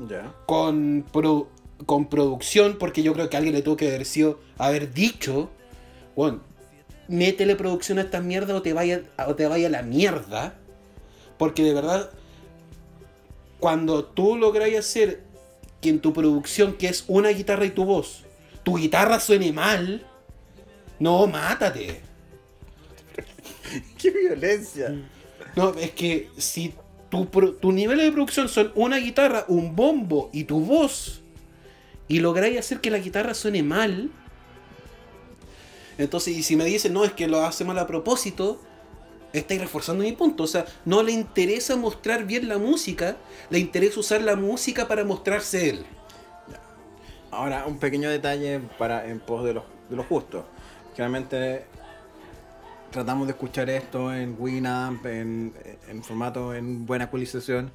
Ya. con, pro- con producción, porque yo creo que alguien le tuvo que haber, sido, haber dicho, bueno, métele producción a esta mierda o te vaya, o te vaya a la mierda, porque de verdad cuando tú logras hacer que en tu producción, que es una guitarra y tu voz, tu guitarra suene mal, no, mátate. ¡Qué violencia! No, es que si tu, tu nivel de producción son una guitarra, un bombo y tu voz, y lográis hacer que la guitarra suene mal, Entonces, y si me dicen, no, es que lo hace mal a propósito, estáis reforzando mi punto. O sea, no le interesa mostrar bien la música, le interesa usar la música para mostrarse él. Ahora, un pequeño detalle para en pos de los, de los justos. Generalmente tratamos de escuchar esto en Winamp, en, en formato, en buena ecualización.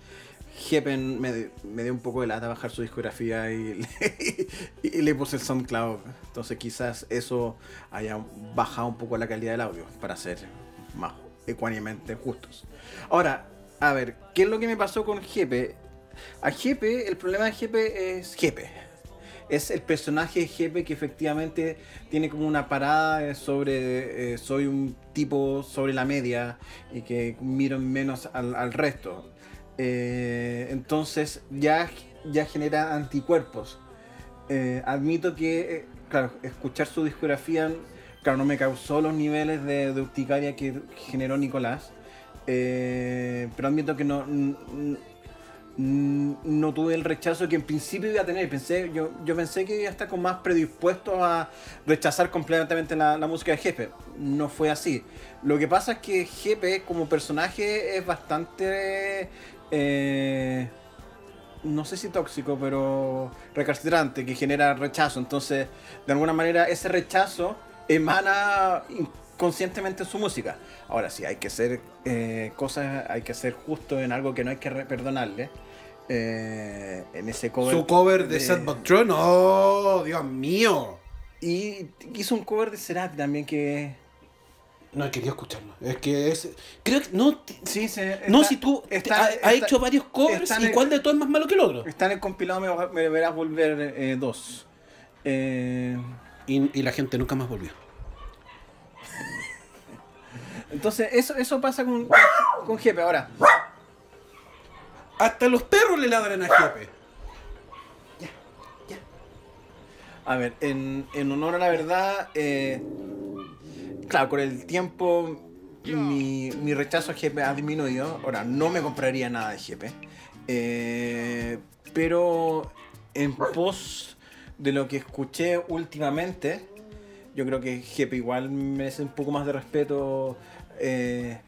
Jepen me, me dio un poco de lata bajar su discografía y, le puse el SoundCloud. Entonces quizás eso haya bajado un poco la calidad del audio para ser más ecuánimemente justos. Ahora, a ver, ¿qué es lo que me pasó con Jepe? A Jepe, el problema de Jepe es Jepe es el personaje Jepe que efectivamente tiene como una parada sobre eh, soy un tipo sobre la media y que miro menos al, resto. Eh, entonces ya, ya genera anticuerpos. Eh, admito que, claro, escuchar su discografía, claro, no me causó los niveles de, de urticaria que generó Nicolás. pero admito que no, no tuve el rechazo que en principio iba a tener. Pensé, yo, yo pensé que iba a estar con más predispuesto a rechazar completamente la, música de Jepe. No fue así. Lo que pasa es que Jepe como personaje es bastante... Eh, no sé si tóxico, pero recalcitrante, que genera rechazo. Entonces, de alguna manera, ese rechazo emana conscientemente su música. Ahora sí, hay que hacer eh, cosas, hay que ser justo en algo que no hay que perdonarle. Eh, en ese cover. Su cover de, Sad But True, no, Dios mío. Y hizo un cover de Cerati también que. No he querido escucharlo. Es que es. Creo que. No, sí, se, no si tú has hecho varios covers, ¿y cuál de todos es más malo que el otro? Está en el compilado, me, verás volver eh, dos. Eh, y, la gente nunca más volvió. Entonces, eso, eso pasa con, con Jepe. Ahora, hasta los perros le ladran a Jepe. Ya, ya. A ver, en, honor a la verdad, eh, claro, con el tiempo mi, rechazo a Jepe ha disminuido. Ahora, no me compraría nada de Jepe. Eh, pero en pos de lo que escuché últimamente, yo creo que Jepe igual merece un poco más de respeto. Eh,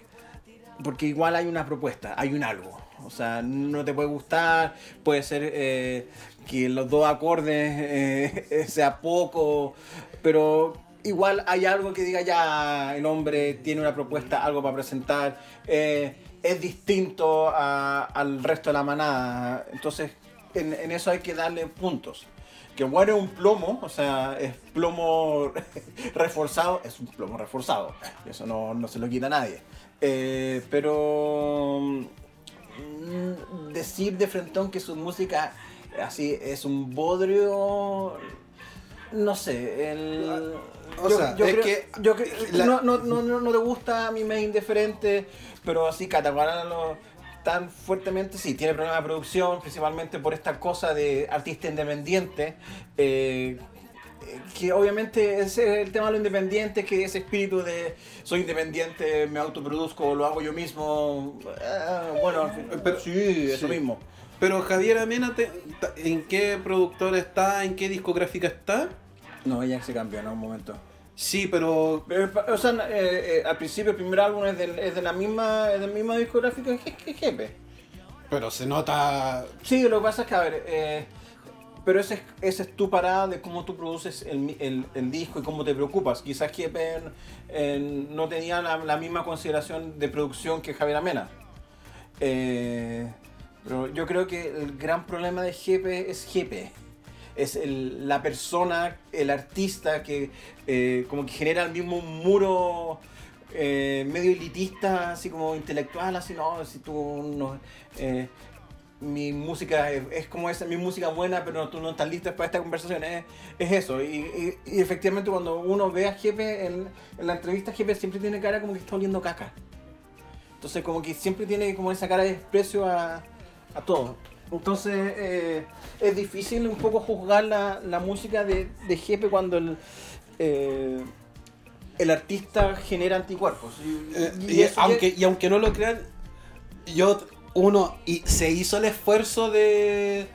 porque igual hay una propuesta, hay un algo. O sea, no te puede gustar, puede ser eh, que los dos acordes eh, sea poco, pero igual hay algo que diga ya, el hombre tiene una propuesta, algo para presentar, eh, es distinto al resto de la manada. Entonces, en, eso hay que darle puntos. Que bueno es un plomo, o sea, es plomo reforzado, es un plomo reforzado. Eso no, no se lo quita a nadie. pero Mm, decir de frentón que su música así es un bodrio no sé el o yo, sea, es que, yo no, no, no, no, te gusta a mí me es indiferente pero así catalogarlo tan fuertemente sí tiene problemas de producción principalmente por esta cosa de artista independiente eh, que obviamente es el tema de lo independiente, que ese espíritu de soy independiente, me autoproduzco, lo hago yo mismo. Eh, bueno, pero, sí, eso mismo. Pero Javier Amena, ¿en qué productor está? ¿En qué discográfica está? No, ella se cambió en un momento. Sí, pero... o sea, eh, eh, al principio el primer álbum es, de la misma, es de la misma discográfica que Jepe. Pero se nota... Sí, lo que pasa es que, a ver, pero esa es, es tu parada de cómo tú produces el, el, disco y cómo te preocupas. Quizás Jepe no tenía la, misma consideración de producción que Javier Amena. Eh, pero yo creo que el gran problema de Jepe es Jepe. Es la persona, el artista que eh, como que genera el mismo muro eh, medio elitista, así como intelectual, así no, si tú no mi música es, como esa, mi música buena, pero tú no estás listo para esta conversación. Es, es eso. Y, y, efectivamente, cuando uno ve a Jepe en, la entrevista, Jepe siempre tiene cara como que está oliendo caca. Entonces, como que siempre tiene como esa cara de desprecio a, a todo. Entonces, eh, es difícil un poco juzgar la, la música de, de Jepe cuando el. Eh, el artista genera anticuerpos. Y, eh, aunque, y aunque no lo crean, yo uno y se hizo el esfuerzo de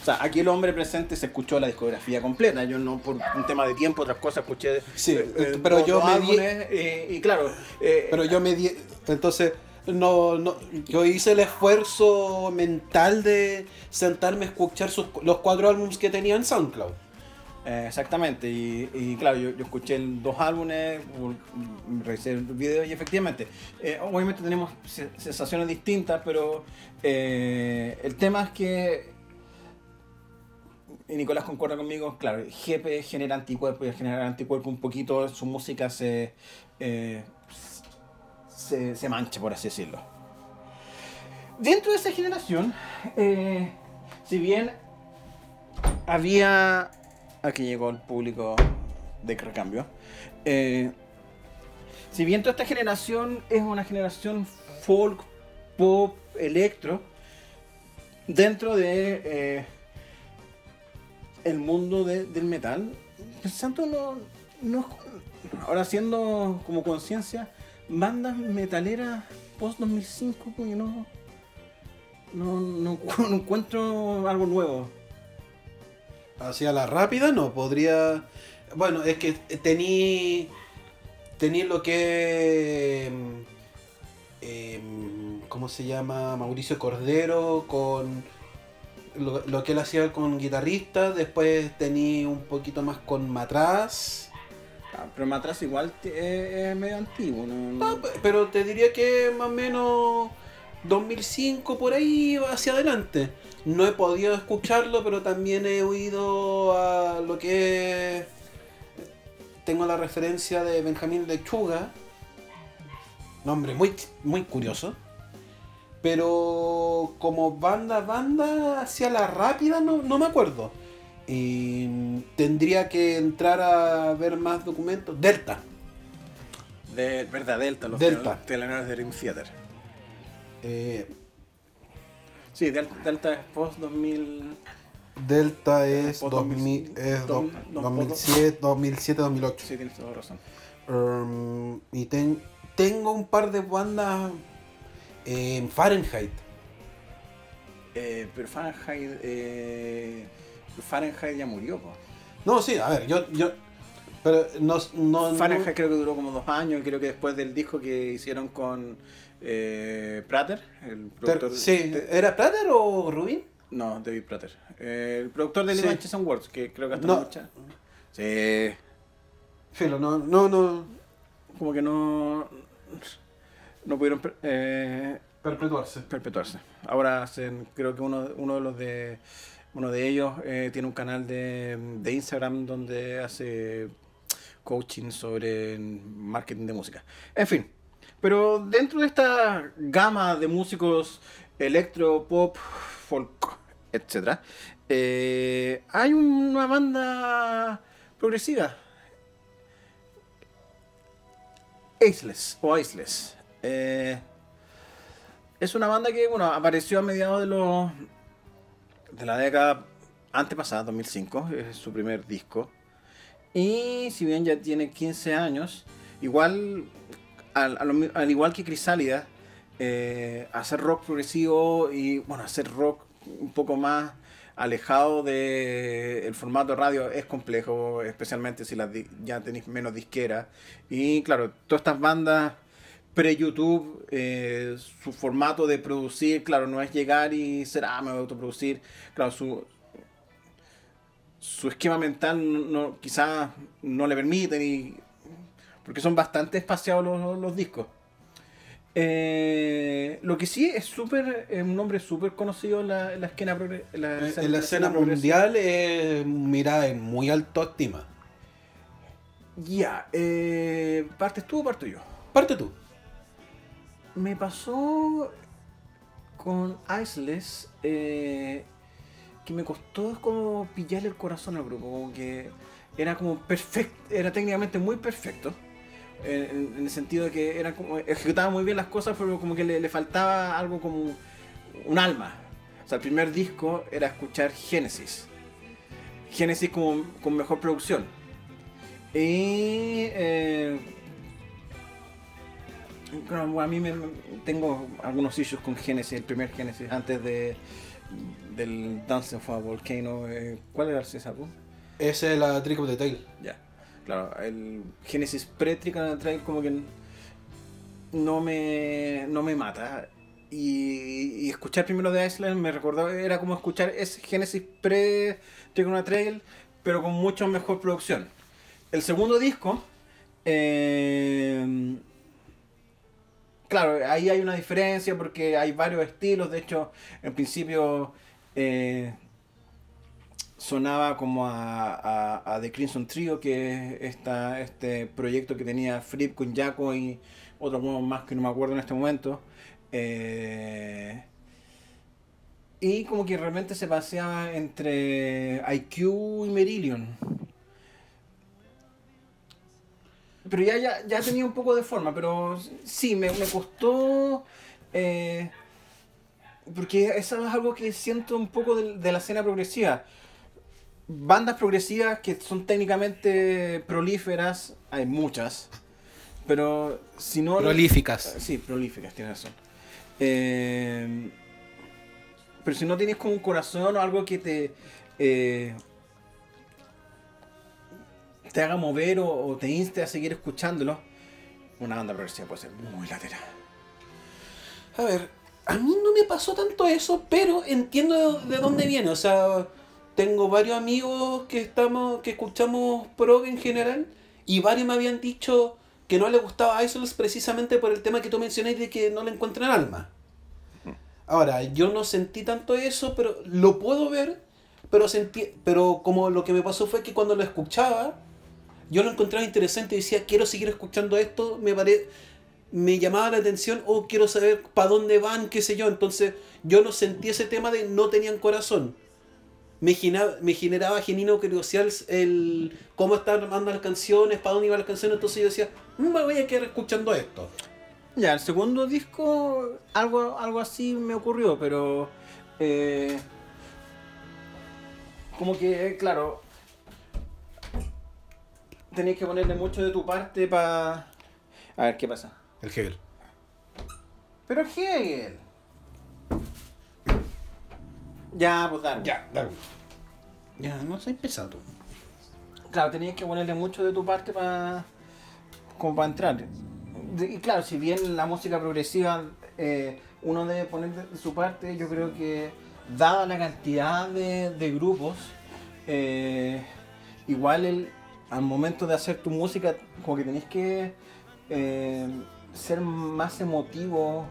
O sea, aquí el hombre presente se escuchó la discografía completa. Yo no, por un tema de tiempo, otras cosas, escuché. Sí, eh, pero dos- yo dos me di- y claro. eh, Pero yo me di. Entonces, no, no, yo hice el esfuerzo mental de sentarme a escuchar sus- los cuatro álbumes que tenía en SoundCloud. Eh, exactamente, y, y claro, yo, yo escuché dos álbumes, revisé el video y efectivamente, eh, obviamente tenemos se- sensaciones distintas, pero eh, el tema es que, y Nicolás concuerda conmigo, claro, GP genera anticuerpos y al generar anticuerpos un poquito su música se, se, se mancha, por así decirlo. Dentro de esa generación, eh, si bien había. Aquí llegó el público de recambio. Eh, si bien toda esta generación es una generación folk, pop, electro, dentro de eh, el mundo de- del metal, pensando no, no ahora haciendo como conciencia, bandas metaleras post 2005, como que no, no, no, no encuentro algo nuevo. Hacia la rápida no, podría... Bueno, es que tení... Tení lo que... mm, em, ¿Cómo se llama? Mauricio Cordero con... Lo, lo que él hacía con guitarristas, después tení un poquito más con Matraz. Ah, pero Matraz igual te- es, es medio antiguo, ¿no? no- pe- pero te diría que más o menos 2005 por ahí hacia adelante. No he podido escucharlo, pero también he oído a lo que tengo la referencia de Benjamín Lechuga. Nombre muy, muy curioso. Pero como banda, banda hacia la rápida no, no me acuerdo. Y tendría que entrar a ver más documentos. Delta. De verdad, Delta, los Delta. de Ring Theater. Eh, Sí, Delta, Delta es post 2000. Delta es, Post 2000, es do- 2000, no, 2007, 2007, 2008. Sí, tienes toda razón. Um, y ten- tengo un par de bandas en Fahrenheit. Eh, pero Fahrenheit. Eh, Fahrenheit ya murió. No, sí, a ver, yo. yo pero no. no, no- Fahrenheit creo que duró como dos años. Creo que después del disco que hicieron con eh, Prater, el ter- productor. sí, de- ¿era Prater o Rubin? no, David Prater. Eh, el productor de Sí. And Words, que creo que hasta No. Sí. Filo, no, no, no. Como que no. No pudieron. Eh, Perpetuarse. perpetuarse. Ahora hacen, creo que uno, uno de los de uno de ellos eh, tiene un canal de, de Instagram donde hace coaching sobre marketing de música. En fin, pero dentro de esta gama de músicos electro, pop, folk, etcétera, eh, hay una banda progresiva. Aceless o Aceless. Eh, es una banda que, bueno, apareció a mediados de los de la década antepasada, 2005, es su primer disco. Y si bien ya tiene 15 años, igual, al, al igual que Crisálida, eh, hacer rock progresivo y, bueno, hacer rock un poco más alejado del formato radio es complejo, especialmente si las ya tenéis menos disquera. Y claro, todas estas bandas pre-YouTube, eh, su formato de producir, claro, no es llegar y ser, ah, me voy a autoproducir. Claro, su, su esquema mental no, no- quizás no le permite, y, porque son bastante espaciados los, los- discos. Eh, lo que sí es súper, es un nombre súper conocido en la, en la escena, progre- en la, Eh, En la escena mundial es mirada en muy alto estima. Ya, eh, ¿partes tú o parto yo? Parte tú. Me pasó con Iceless eh, que me costó como pillarle el corazón al grupo, como que era como perfecto, era técnicamente muy perfecto. En, el sentido de que era como, ejecutaba muy bien las cosas, pero como que le, faltaba algo como un alma. O sea, el primer disco era escuchar Genesis. Genesis como, con mejor producción. Y eh, a mí me, tengo algunos issues con Genesis, el primer Genesis, antes de del Dance of a Volcano. eh, ¿Cuál era ese álbum? Esa es la Trick of the Tail. Ya, claro, el Genesis pre-Trick and Trail como que no me, no me mata. Y, y escuchar primero de Iceland me recordaba, era como escuchar ese Genesis pre-Trick and Trail, pero con mucho mejor producción. El segundo disco, eh, claro, ahí hay una diferencia porque hay varios estilos, de hecho, en principio... eh, sonaba como a, a, The Crimson Trio, que es esta, este proyecto que tenía Flip con Jaco y otros más que no me acuerdo en este momento. Eh, y como que realmente se paseaba entre IQ y Merillion. Pero ya, ya, ya tenía un poco de forma, pero sí, me, me costó... eh, porque eso es algo que siento un poco de, de la escena progresiva. Bandas progresivas que son técnicamente prolíferas, hay muchas. Pero si no. Prolíficas. Sí, prolíficas, tienes razón. Eh, pero si no tienes como un corazón o algo que te. eh, te haga mover o, te inste a seguir escuchándolo, una banda progresiva puede ser muy lateral. A ver, a mí no me pasó tanto eso, pero entiendo de, de dónde viene. O sea, tengo varios amigos que estamos, que escuchamos prog en general, y varios me habían dicho que no les gustaba Isolus precisamente por el tema que tú mencionas de que no le encuentran alma. Ahora, yo no sentí tanto eso, pero lo puedo ver, pero sentí, pero como lo que me pasó fue que cuando lo escuchaba, yo lo encontraba interesante y decía, quiero seguir escuchando esto, me pare me llamaba la atención o quiero saber para dónde van, qué sé yo. Entonces yo no sentí ese tema de no tenían corazón. Me, genera- me generaba curiosidad el cómo estaban armando las canciones, para dónde iban las canciones. Entonces yo decía, "Mm, me voy a quedar escuchando esto. Ya, el segundo disco, algo, algo así me ocurrió, pero. eh, como que, eh, claro. Tenías que ponerle mucho de tu parte para. A ver qué pasa. El Hegel. Pero Hegel. Ya, pues Darwin. Ya, dale. Ya, no soy pesado. Claro, tenías que ponerle mucho de tu parte para. como para entrar. Y claro, si bien la música progresiva eh, uno debe poner de su parte, yo creo que dada la cantidad de, de grupos, eh, igual el, al momento de hacer tu música, como que tenés que eh, ser más emotivo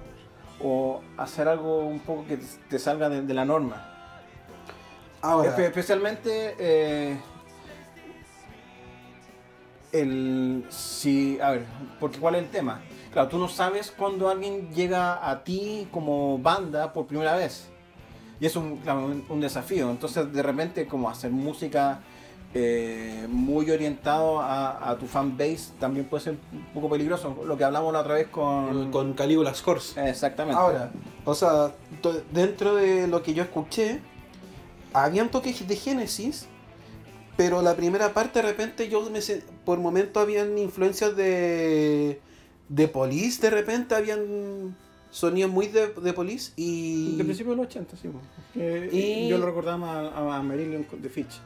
o hacer algo un poco que te, salga de- de la norma. Ahora, Espe- especialmente eh, el si a ver porque cuál es el tema claro tú no sabes cuando alguien llega a ti como banda por primera vez. Y es un, claro, un- un desafío. Entonces de repente como hacer música eh, muy orientado a, a tu fan base también puede ser un poco peligroso lo que hablamos la otra vez con, con Caligula's Horse. exactamente Ahora, o sea, dentro de lo que yo escuché, habían toques de Génesis, pero la primera parte de repente yo me por momento habían influencias de de Police, de repente habían sonidos muy de, de Police y de principio de los 80 sí. Que Y- yo lo recordaba más a, a Marillion de Fitch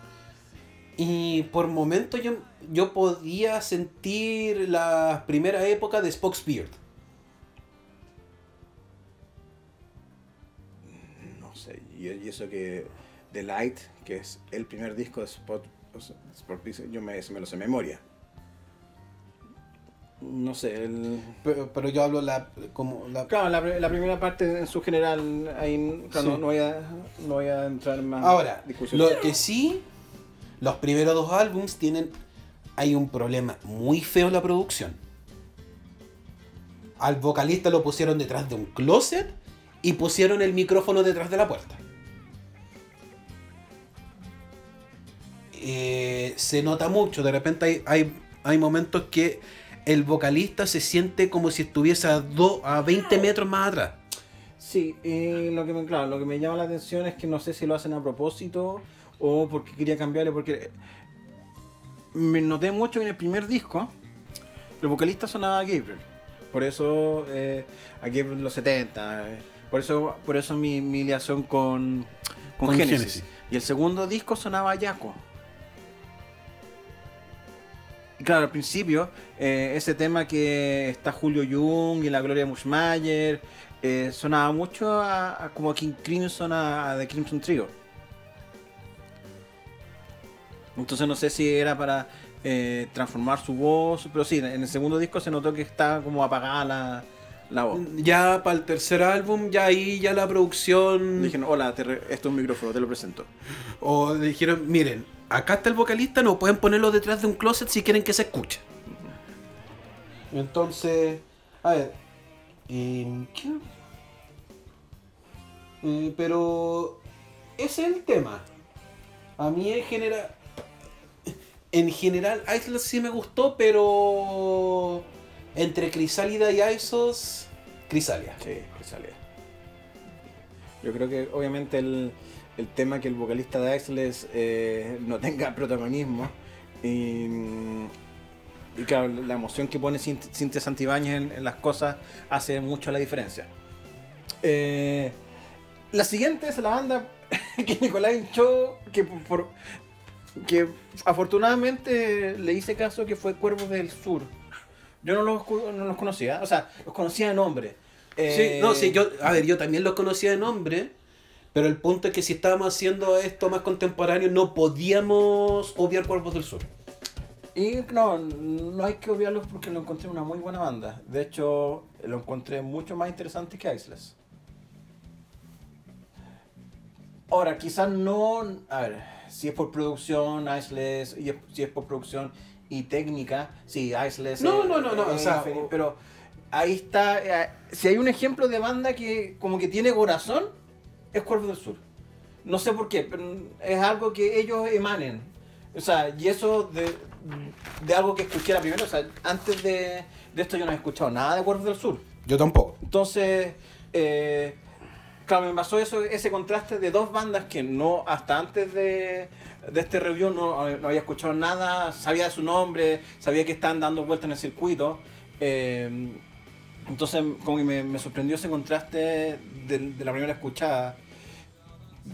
y por momentos yo, yo podía sentir la primera época de Spock's Beard. No sé, y, y eso que The Light, que es el primer disco de Spot, yo me, me lo sé de memoria. No sé, el... Pero, pero yo hablo la como la Claro, la, la primera parte en su general, ahí claro, Sí. no, no voy a, no voy a entrar más Ahora, discusión. lo que sí, los primeros dos álbums tienen. Hay un problema muy feo en la producción. Al vocalista lo pusieron detrás de un closet y pusieron el micrófono detrás de la puerta. Eh, se nota mucho, de repente hay, hay, hay momentos que el vocalista se siente como si estuviese a, do- a 20 metros más atrás. Sí, eh, lo que me, claro, lo que me llama la atención es que no sé si lo hacen a propósito o porque quería cambiarle, porque me noté mucho en el primer disco, el vocalista sonaba a Gabriel. Por eso eh, a Gabriel en los 70, eh, Por eso, por eso mi, mi liación con, con, Con Genesis. Genesis. Y el segundo disco sonaba Yaco. Y claro, al principio, eh, ese tema que está Julio Jung y la Gloria Mushmayer, eh, sonaba mucho a, a como a King Crimson, a, a The Crimson Trio. Entonces no sé si era para eh, transformar su voz, pero sí, en el segundo disco se notó que está como apagada la, la voz. Ya para el tercer álbum, ya ahí ya la producción... Dijeron, hola, te re- esto es un micrófono, te lo presento. O dijeron, miren, acá está el vocalista, no pueden ponerlo detrás de un closet si quieren que se escuche. Entonces, a ver. ¿qué? Eh, pero ese es el tema. A mí en general. En general, Isles sí me gustó, pero. Entre Crisálida y Isos. Crisalia. Sí, que salía. Yo creo que obviamente el, el tema que el vocalista de Axles eh, no tenga protagonismo y, y claro, la emoción que pone Cint- Cintia Santibáñez en, las cosas hace mucho la diferencia. Eh, la siguiente es la banda que Nicolás hinchó, que, por- que afortunadamente le hice caso que fue Cuervos del Sur. Yo no los, no los conocía, o sea, los conocía de nombre. Eh, Sí, no, sí, yo, a ver, yo también los conocía de nombre, pero el punto es que si estábamos haciendo esto más contemporáneo, no podíamos obviar Cuerpos del Sur. Y no, no hay que obviarlos porque lo encontré una muy buena banda. De hecho, lo encontré mucho más interesante que Isles. Ahora, quizás no. A ver, si es por producción, Isles, y es- si es por producción y técnica, sí, Isles. No, es- no, no, no, o sea, inferior, o- pero ahí está. eh, si hay un ejemplo de banda que como que tiene corazón, es Cuervos del Sur. No sé por qué, pero es algo que ellos emanen. O sea, y eso de, de algo que escuché la primera, o sea, antes de, de esto yo no he escuchado nada de Cuervos del Sur. Yo tampoco. Entonces, eh, claro, me pasó eso, ese contraste de dos bandas que no, hasta antes de, de este review no, no había escuchado nada, sabía su nombre, sabía que estaban dando vueltas en el circuito. eh, entonces, como que me, me sorprendió ese contraste de, de la primera escuchada.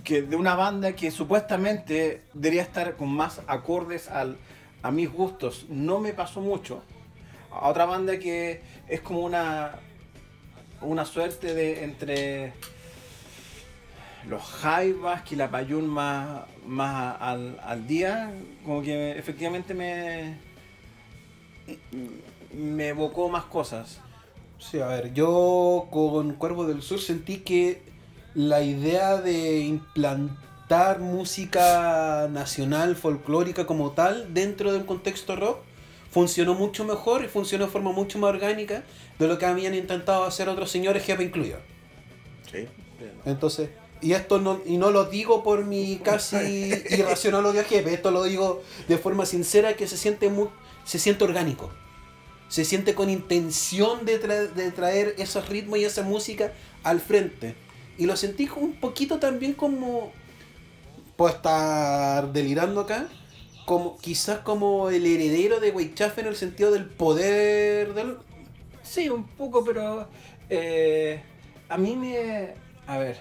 Que de una banda que supuestamente debería estar con más acordes al, a mis gustos, no me pasó mucho. A otra banda que es como una, una suerte de entre los Jaivas y la Payún más, más al, al día, como que efectivamente me, me evocó más cosas. Sí, a ver, yo con Cuervo del Sur sentí que la idea de implantar música nacional, folclórica como tal, dentro de un contexto rock, funcionó mucho mejor y funcionó de forma mucho más orgánica de lo que habían intentado hacer otros señores, jefe incluido. Sí. Entonces, y esto no, y no lo digo por mi casi irracional odio a jefe, esto lo digo de forma sincera que se siente muy, se siente orgánico. Se siente con intención de, tra- de traer esos ritmos y esa música al frente. Y lo sentí un poquito también como. Puedo estar delirando acá. Como, quizás como el heredero de Weichafe en el sentido del poder del. Sí, un poco, pero eh, a mí me... A ver.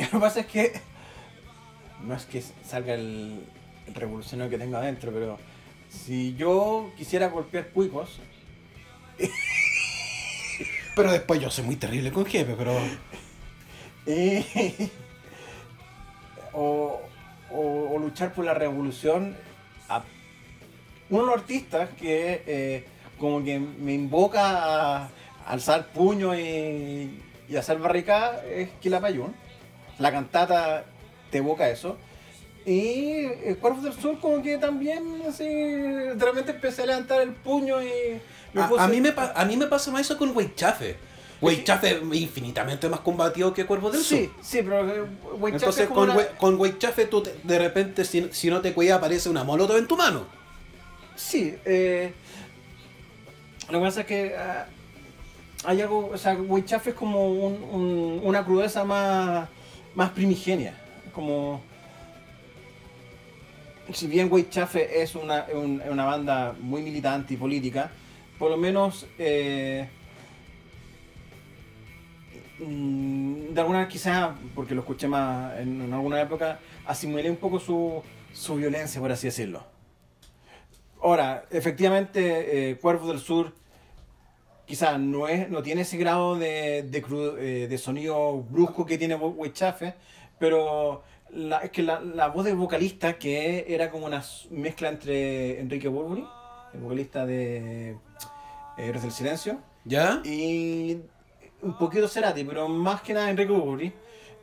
Lo que pasa es que... No es que salga el, el revolucionario que tengo adentro, pero si yo quisiera golpear cuicos, Pero después yo soy muy terrible con jefe, pero. y- o, o- o luchar por la revolución, a uno de los artistas que eh, como que me invoca a alzar puño y, y hacer barricada es Quilapayún. La cantata te evoca eso. Y el Cuervos del Sur como que también así, de repente empecé a levantar el puño y me A, puse- a mí me a mí me pasa más eso con Weichafe. Weichafe es infinitamente más combativo que Cuervo del Sí, Sur. sí, pero eh, Weichafe Entonces es como con, una- con Weichafe tú te- de repente si, si no te cuidas aparece una molotov en tu mano. Sí, eh, lo que pasa es que ah, hay algo, o sea, Weichafe es como un- un- una crudeza más, más primigenia, como si bien Weichafe es una, un- una banda muy militante y política, por lo menos eh, mm, de alguna quizás, porque lo escuché más en, en alguna época, asimilé un poco su, su violencia, por así decirlo. Ahora, efectivamente, eh, Cuervos del Sur quizás no, es, no tiene ese grado de, de, cru- eh, de sonido brusco que tiene Weichafe, pero la, es que la, la voz del vocalista, que era como una mezcla entre Enrique Burbury, el vocalista de eh, Héroes del Silencio, ¿Ya? y un poquito Cerati, pero más que nada Enrique Burbury.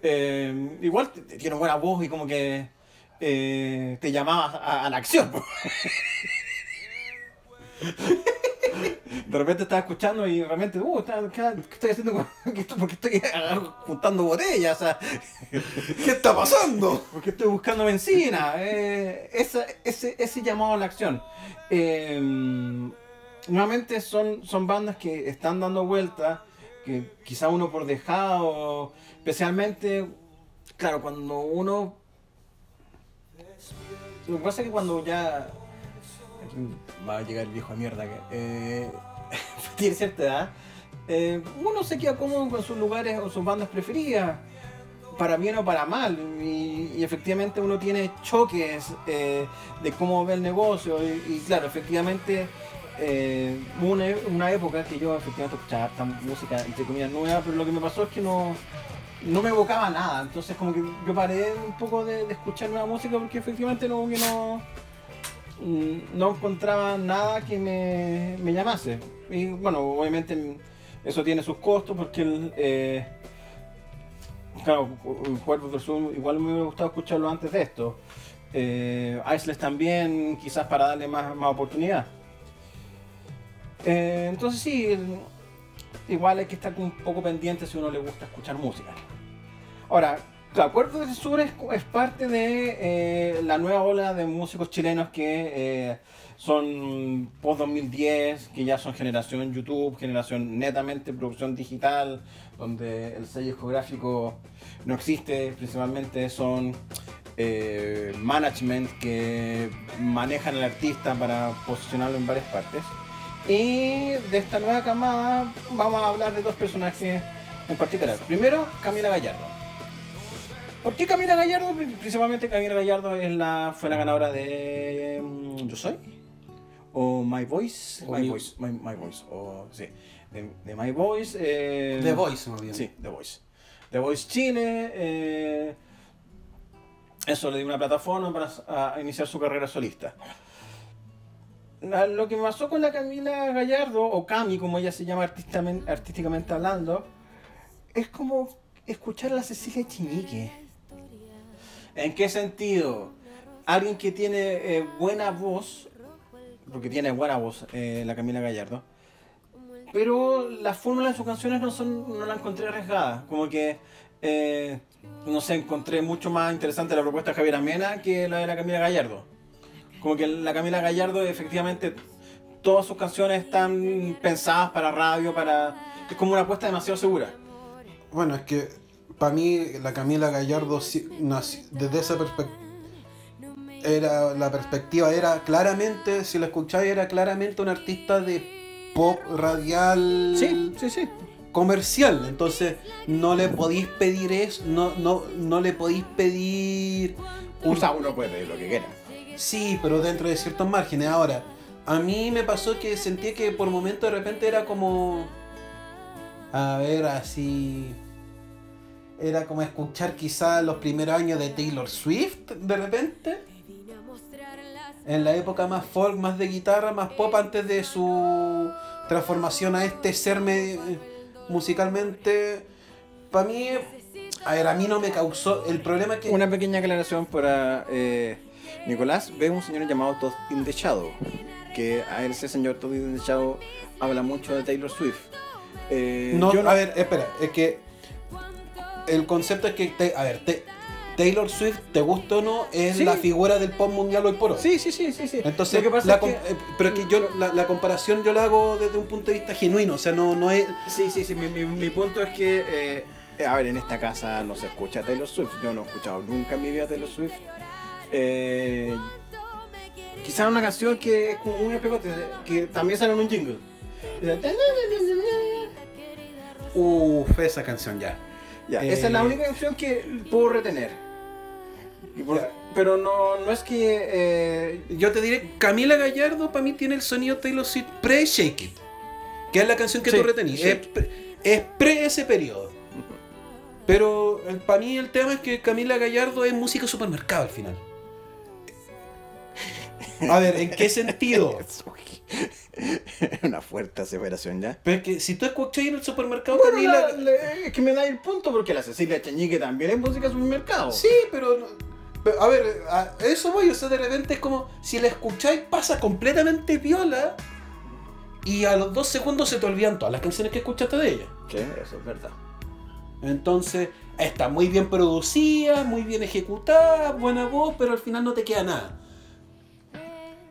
Eh, igual tiene buena voz y como que eh, te llamaba a, a la acción. De repente estaba escuchando y realmente, uh, ¿qué, qué estoy haciendo? qué ¿Por qué estoy juntando botellas? O sea, ¿Qué está pasando? porque estoy buscando benzina. Eh, esa- ese, ese llamado a la acción. Eh, nuevamente son, son bandas que están dando vueltas, que quizá uno por dejado, especialmente, claro, cuando uno... Lo que pasa es que cuando ya... Va a llegar el viejo de mierda que... eh, tiene cierta edad. eh, uno se queda cómodo con sus lugares o sus bandas preferidas para bien o para mal. Y, efectivamente uno tiene choques eh, de cómo ve el negocio. Y, claro, efectivamente eh, hubo una, una época que yo efectivamente escuchaba música entre comillas nueva, pero lo que me pasó es que no, no me evocaba nada. Entonces como que yo paré un poco de, escuchar nueva música porque efectivamente no, que no, no encontraba nada que me, me llamase. Y bueno, obviamente eso tiene sus costos porque el... eh, Claro, Cuervos del Sur igual me hubiera gustado escucharlo antes de esto. Eh, Iceless también, quizás para darle más, más oportunidad. Eh, entonces sí, igual hay que estar un poco pendiente si uno le gusta escuchar música. Ahora, claro, Cuervos del Sur es, parte de eh, la nueva ola de músicos chilenos que eh, son post 2010, que ya son generación YouTube, generación netamente producción digital, donde el sello discográfico no existe, principalmente son eh, management que manejan al artista para posicionarlo en varias partes. Y de esta nueva camada vamos a hablar de dos personajes en particular. Primero, Camila Gallardo. ¿Por qué Camila Gallardo? Principalmente Camila Gallardo es la, fue la ganadora de mm, Yo Soy. O My Voice. O My Voice. My, My Voice. O, sí. De, de My Voice. eh, The Voice, más bien. Sí, The Voice. The Voice Chile. eh, eso le dio una plataforma para a iniciar su carrera solista. La- Lo que me pasó con la Camila Gallardo, o Cami, como ella se llama artísticamente hablando, es como escuchar a la Cecilia Chinique. ¿En qué sentido? Alguien que tiene eh, buena voz, porque tiene buena voz eh, la Camila Gallardo, pero la fórmula de sus canciones no, son, no la encontré arriesgada. Como que, eh, no sé, encontré mucho más interesante la propuesta de Javier Amena que la de la Camila Gallardo. Como que la Camila Gallardo, efectivamente, todas sus canciones están pensadas para radio, para... Es como una apuesta demasiado segura. Bueno, es que para mí la Camila Gallardo sí- nació- desde esa perspectiva era la perspectiva era claramente, si la escucháis, era claramente un artista de pop radial sí, sí. comercial. Entonces no le podéis pedir eso, no, no, no le podéis pedir O sea, uno puede pedir lo que quiera. Sí, pero dentro de ciertos márgenes. Ahora, a mí me pasó que sentí que por momentos de repente era como. A ver, así. Era como escuchar quizás los primeros años de Taylor Swift, de repente. En la época más folk, más de guitarra, más pop, antes de su transformación a este ser me- musicalmente. Para mí. A ver, a mí no me causó. El problema es que. Una pequeña aclaración para eh, Nicolás. Ve un señor llamado Todd in the Shadow. Que a ese señor Todd in the Shadow habla mucho de Taylor Swift. Eh, No, yo a ver, espera, es que el concepto es que, te- a ver, te- Taylor Swift, te gusta o no, es Sí. la figura del pop mundial hoy por hoy. Sí, sí, sí, sí, sí. Entonces, que pasa la es que... eh, pero que yo la, la comparación yo la hago desde un punto de vista genuino, o sea, no, no es... Sí, sí, sí. Mi, mi- mi punto es que, eh, a ver, en esta casa no se escucha Taylor Swift. Yo no he escuchado nunca en mi vida Taylor Swift. Eh, quizás una canción que es como un pegote, que también sale en un jingle. Uf, esa canción ya. Ya, esa es la Eh, única canción que puedo retener. Por- pero no, no es que. eh, Yo te diré, Camila Gallardo para mí tiene el sonido Taylor Swift pre-Shake It. Que es la canción que Sí, tú retenís. Es, es pre ese periodo. Pero para mí el tema es que Camila Gallardo es música supermercado al final. A ver, ¿en qué sentido? una fuerte aseveración ya. Pero es que si tú escuchas en el supermercado Bueno, Camila... la- la- es que me da el punto porque la Cecilia Cheñique también es música de supermercado. Sí, pero, a ver, a eso voy, o sea, de repente es como si la escucháis pasa completamente viola y a los dos segundos se te olvidan todas las canciones que escuchaste de ella. Sí, eso es verdad. Entonces, está muy bien producida, muy bien ejecutada, buena voz, pero al final no te queda nada.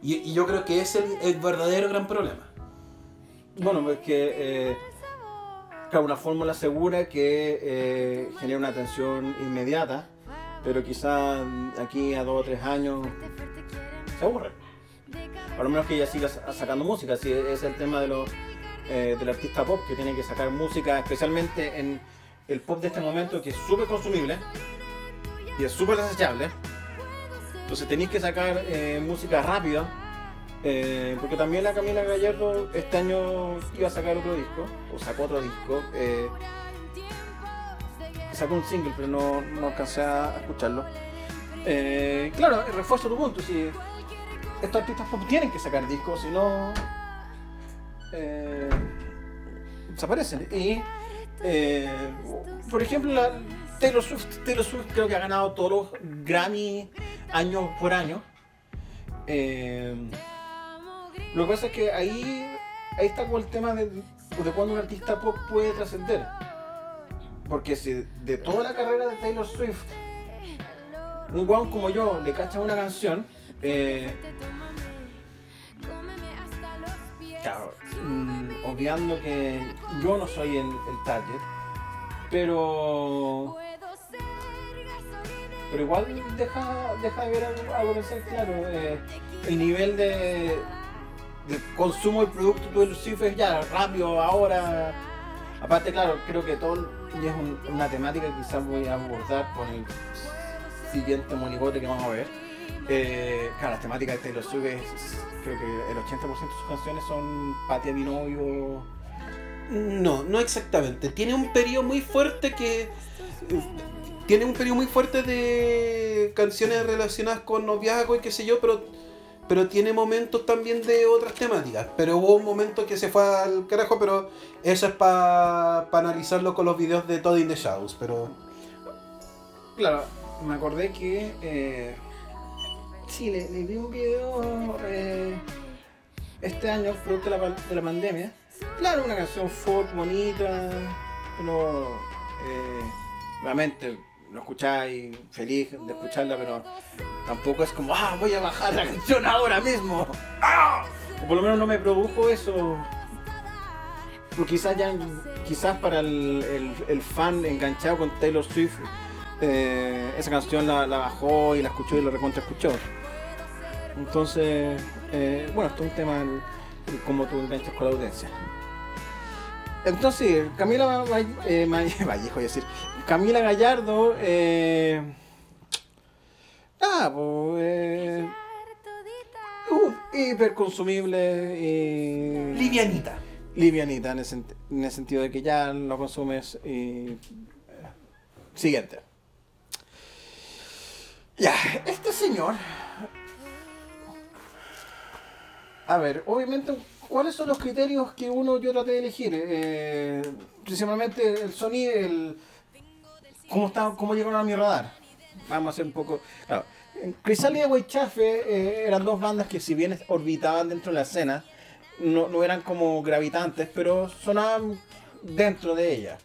Y, y yo creo que ese es el, el verdadero gran problema. Bueno, pues que. Eh, claro, una fórmula segura que eh, genera una atención inmediata, pero quizá aquí a dos o tres años se aburre. A lo menos que ella siga sa- sacando música, si es el tema de los, eh, del artista pop que tiene que sacar música, especialmente en el pop de este momento que es súper consumible y es súper desechable. Entonces tenéis que sacar eh, música rápida, eh, porque también la Camila Gallardo este año iba a sacar otro disco, o sacó otro disco. eh, sacó un single, pero no, no alcancé a escucharlo. Claro, refuerzo tu punto, si estos artistas pop tienen que sacar discos, si no desaparecen. Y por ejemplo, la Taylor Swift, Taylor Swift creo que ha ganado todos los Grammy año por año. Eh, lo que pasa es que ahí, ahí está como el tema de, de cuando un artista pop puede trascender. Porque si de toda la carrera de Taylor Swift, un guau como yo le cacha una canción, eh, claro, mm, obviando que yo no soy el, el target, pero pero igual deja, deja de ver algo, pensar claro. eh, el nivel de, de consumo del producto del Swift es ya rápido ahora. Aparte, claro, creo que todo es un- una temática que quizás voy a abordar con el siguiente monigote que vamos a ver. Eh, claro, las temáticas de Taylor Swift es- creo que el 80% de sus canciones son Patia mi novio. No, no exactamente. Tiene un periodo muy fuerte que. Tiene un periodo muy fuerte de canciones relacionadas con noviazgo y qué sé yo, pero, pero tiene momentos también de otras temáticas. Pero hubo un momento que se fue al carajo, pero eso es para analizarlo con los videos de Todd in the Shadows. Pero Claro, me acordé que eh, sí, le, le vi un video eh, este año, producto de la, pa- de la pandemia. Claro, una canción folk bonita, pero eh, realmente lo escucháis feliz de escucharla, pero tampoco es como, ah, voy a bajar la canción ahora mismo. O por lo menos no me produjo eso. Pero quizás ya, quizás para el, el- fan enganchado con Taylor Swift, eh, esa canción la, la bajó y la escuchó y la recontra escuchó. Entonces, eh, bueno, esto es un tema el, el cómo tú enganchas con la audiencia. Entonces, Camila eh, Vallejo, decir, Camila Gallardo, eh, ah, pues, eh, uh, hiper consumible y livianita. livianita en sent- en el sentido de que ya lo consumes y... eh, Siguiente. Ya, este señor... A ver, obviamente, ¿cuáles son los criterios que uno yo traté de elegir? Eh, principalmente el sonido, el... ¿Cómo, está, ¿Cómo llegaron a mi radar? Vamos a hacer un poco... Claro, Crisálida y Weichafe eh, eran dos bandas que si bien orbitaban dentro de la escena, no, no eran como gravitantes, pero sonaban dentro de ella.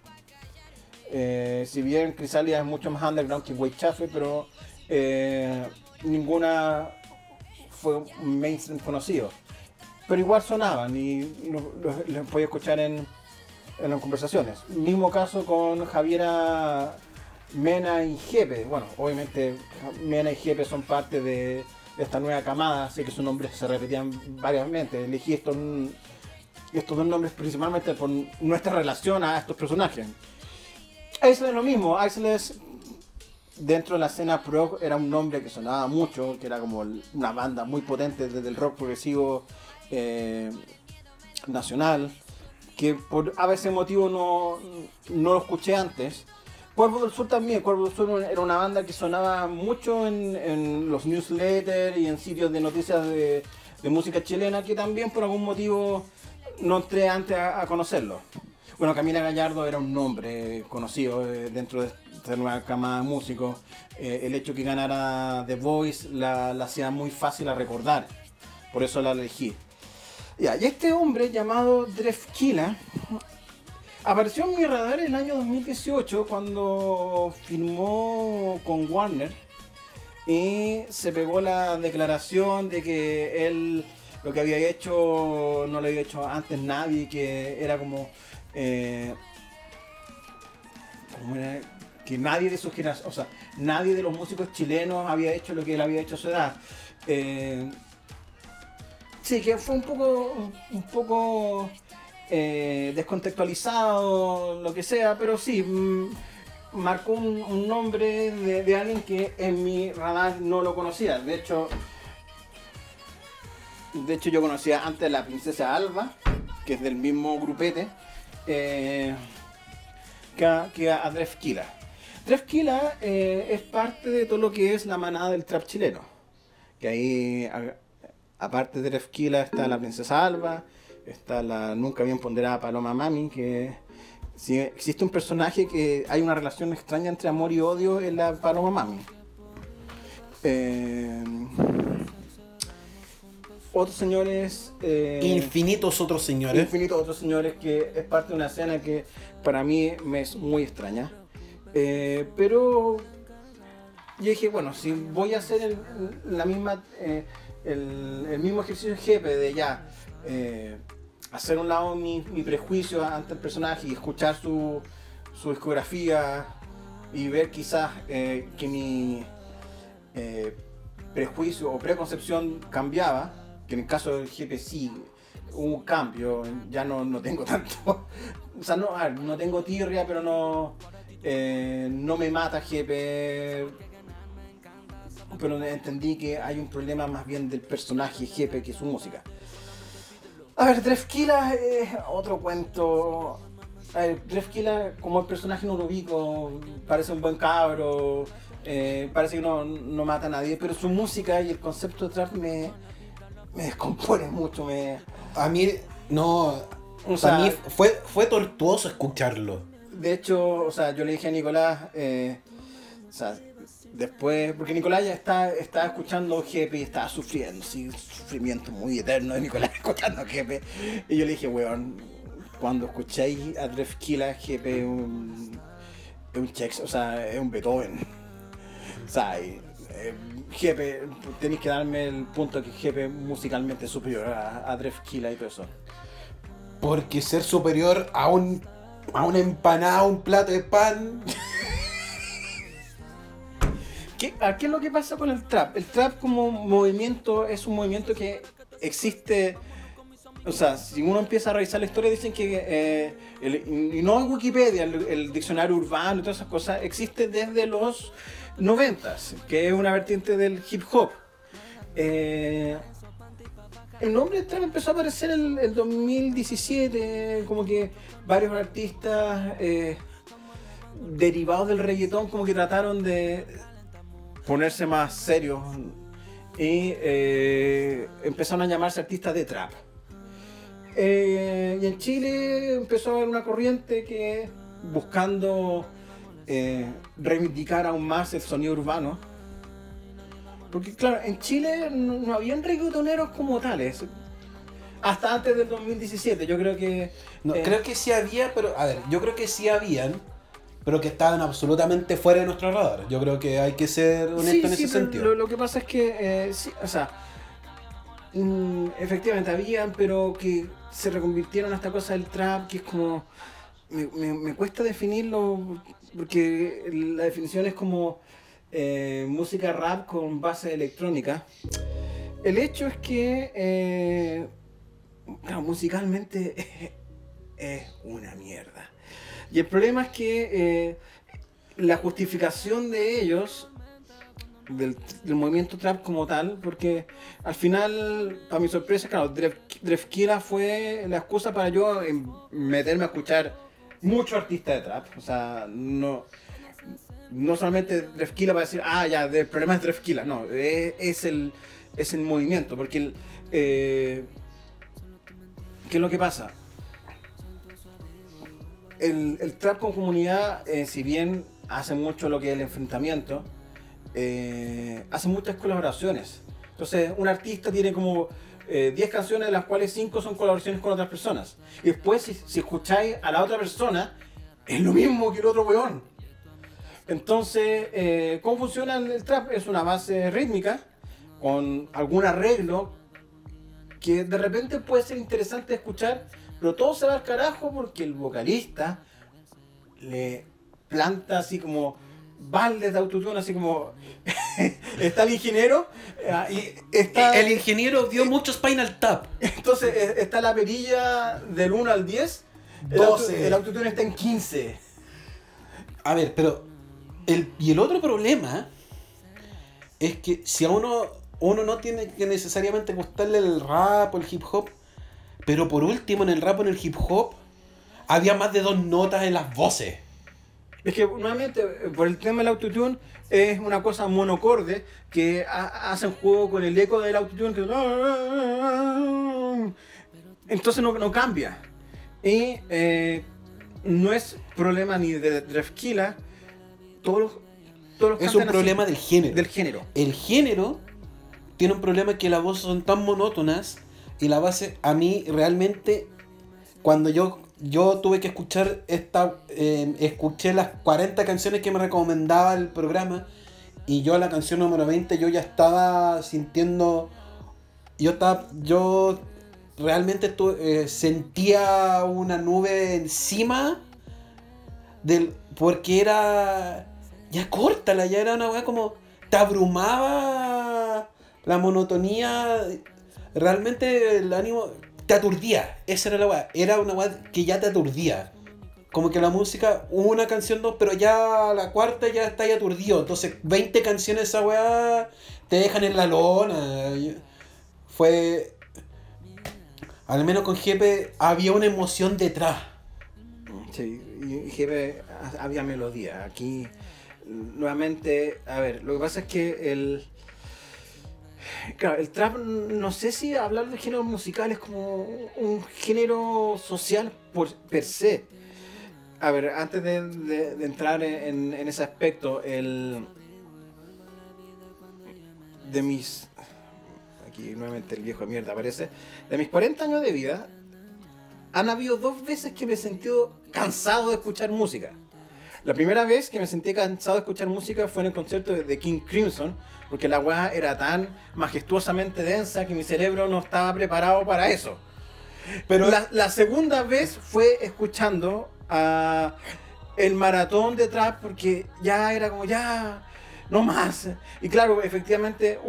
Eh, si bien Crisálida es mucho más underground que Weichafe, pero eh, ninguna fue mainstream conocido. Pero igual sonaban y lo- lo- los podía escuchar en, en las conversaciones. Mismo caso con Javiera Mena y Jepe. Bueno, obviamente Mena y Jepe son parte de, esta nueva camada, así que sus nombres se repetían varias veces. Elegí estos, estos dos nombres principalmente por nuestra relación a estos personajes. Isles es lo mismo, Isles dentro de la escena pro era un nombre que sonaba mucho, que era como una banda muy potente desde el rock progresivo eh, nacional, que por a veces motivo no, no lo escuché antes. Cuervo del Sur también, Cuervo del Sur era una banda que sonaba mucho en, los newsletters y en sitios de noticias de, música chilena, que también por algún motivo no entré antes a, conocerlo. Bueno, Camila Gallardo era un nombre conocido eh, dentro de esta nueva cama de músicos. Eh, el hecho que ganara The Voice la, la hacía muy fácil a recordar, por eso la elegí. Y este hombre llamado Drefkila Apareció en mi radar en el año 2018 cuando filmó con Warner y se pegó la declaración de que él lo que había hecho no lo había hecho antes nadie, que era como, eh, que nadie de sus generación, o sea, nadie de los músicos chilenos había hecho lo que él había hecho a su edad. Eh, sí, que fue un poco, un poco eh, descontextualizado, lo que sea, pero sí, mm, marcó un, nombre de, alguien que en mi radar no lo conocía. De hecho, de hecho yo conocía antes a la princesa Alba, que es del mismo grupete, eh, que, a, que a Drefkila. Drefkila eh, es parte de todo lo que es la manada del trap chileno. Que ahí, aparte de Drefkila, está la princesa Alba, está la nunca bien ponderada Paloma Mami, que si existe un personaje que hay una relación extraña entre amor y odio en la Paloma Mami. Eh, otros señores. Eh, infinitos otros señores. Infinitos otros señores que es parte de una escena que para mí me es muy extraña. Eh, pero yo dije, bueno, si voy a hacer el, la misma, el, mismo ejercicio jefe de ya hacer un lado mi, prejuicio ante el personaje y escuchar su, discografía y ver quizás eh, que mi eh, prejuicio o preconcepción cambiaba, que en el caso del GP sí hubo un cambio, ya no, no tengo tanto, o sea, no, no tengo tirria, pero no, eh, no me mata GP, pero entendí que hay un problema más bien del personaje GP que su música. A ver, Drefkila es otro cuento. A ver, Drefkila, como el personaje no lo ubico, parece un buen cabro, eh, parece que no, mata a nadie, pero su música y el concepto de trap me, me descompone mucho. Me... A mí, no. O sea, a mí fue, fue tortuoso escucharlo. De hecho, o sea, yo le dije a Nicolás, eh, o sea, Después, porque Nicolás ya está, está escuchando GP y estaba sufriendo, sí, un sufrimiento muy eterno de Nicolás escuchando GP. Y yo le dije, weón, cuando escucháis a Drefkila, GP es un, es un check, o sea, es un Beethoven. O sea, eh, GP, tenéis que darme el punto que GP musicalmente es superior a, a Drefkila y todo eso. Porque ser superior a un a una empanada, un plato de pan. ¿Qué, ¿Qué es lo que pasa con el trap? El trap como movimiento es un movimiento que existe o sea, si uno empieza a revisar la historia, dicen que, eh, y no en Wikipedia, el, diccionario urbano y todas esas cosas, existe desde los noventas, que es una vertiente del hip hop. Eh, el nombre trap empezó a aparecer en el 2017, como que varios artistas eh, derivados del reggaetón como que trataron de ponerse más serios y eh, empezaron a llamarse artistas de trap. Eh, y en Chile empezó a haber una corriente que buscando eh, reivindicar aún más el sonido urbano. Porque claro, en Chile no, habían reggaetoneros como tales. Hasta antes del 2017, yo creo que... No, creo que sí había, pero a ver, yo creo que sí habían, pero que estaban absolutamente fuera de nuestro radar. Yo creo que hay que ser honesto en ese sentido. Lo, que pasa es que, eh, sí, o sea, mm, efectivamente habían, pero que se reconvirtieron a esta cosa del trap, que es como. Me, cuesta definirlo, porque la definición es como eh, música rap con base electrónica. El hecho es que. Eh, claro, musicalmente es una mierda. Y el problema es que eh, la justificación de ellos, del, movimiento trap como tal, porque al final, para mi sorpresa, claro, Dref, Drefkila fue la excusa para yo em, meterme a escuchar mucho artista de trap. O sea, no, no solamente Drefkila para decir, ah, ya, el problema es Drefkila. No, es, es el, es el movimiento, porque eh, ¿qué es lo que pasa? El, el trap con comunidad, eh, si bien hace mucho lo que es el enfrentamiento, eh, hace muchas colaboraciones. Entonces, un artista tiene como eh, 10 canciones, de las cuales 5 son colaboraciones con otras personas. Y después, si, si escucháis a la otra persona, es lo mismo que el otro weón. Entonces, eh, ¿cómo funciona el trap? Es una base rítmica con algún arreglo que de repente puede ser interesante escuchar, pero todo se va al carajo porque el vocalista le planta así como baldes de autotune, así como está el ingeniero y está El ingeniero dio mucho Spinal Tap. entonces eh, está la perilla del 1 al 10, el, auto- 12. el autotune está en 15. A ver, pero. El, y el otro problema es que si a uno, uno no tiene que necesariamente gustarle el rap o el hip hop, pero por último en el rap o en el hip hop había más de dos notas en las voces. Es que nuevamente, por el tema del autotune, es una cosa monocorde que ha- hacen juego con el eco del autotune. Que... Entonces no, no cambia. Y eh, no es problema ni de Drefkila, todos los, todos los Es un así, problema del género. del género. El género tiene un problema que las voces son tan monótonas y la base a mí realmente cuando yo yo tuve que escuchar esta eh, escuché las 40 canciones que me recomendaba el programa y yo la canción número 20 yo ya estaba sintiendo yo estaba yo realmente eh, sentía una nube encima del porque era ya córtala ya era una weá como te abrumaba la monotonía realmente el ánimo te aturdía. Esa era la weá. Era una weá que ya te aturdía. Como que la música una canción dos pero ya la cuarta ya está ahí aturdido. Entonces 20 canciones esa weá te dejan en la lona. Fue al menos con Jepe había una emoción detrás. Sí, ha- había melodía. Aquí, nuevamente, a ver, lo que pasa es que el. Claro, el trap, no sé si hablar de género musical es como un género social por per se. A ver, antes de, de- de entrar en, en ese aspecto, el. De mis. Aquí nuevamente el viejo de mierda aparece. De mis 40 años de vida, han habido dos veces que me he sentido cansado de escuchar música. La primera vez que me sentí cansado de escuchar música fue en el concierto de- King Crimson, porque la weá era tan majestuosamente densa que mi cerebro no estaba preparado para eso. Pero la, segunda vez fue escuchando a el maratón de trap, porque ya era como ya, no más. Y claro, efectivamente,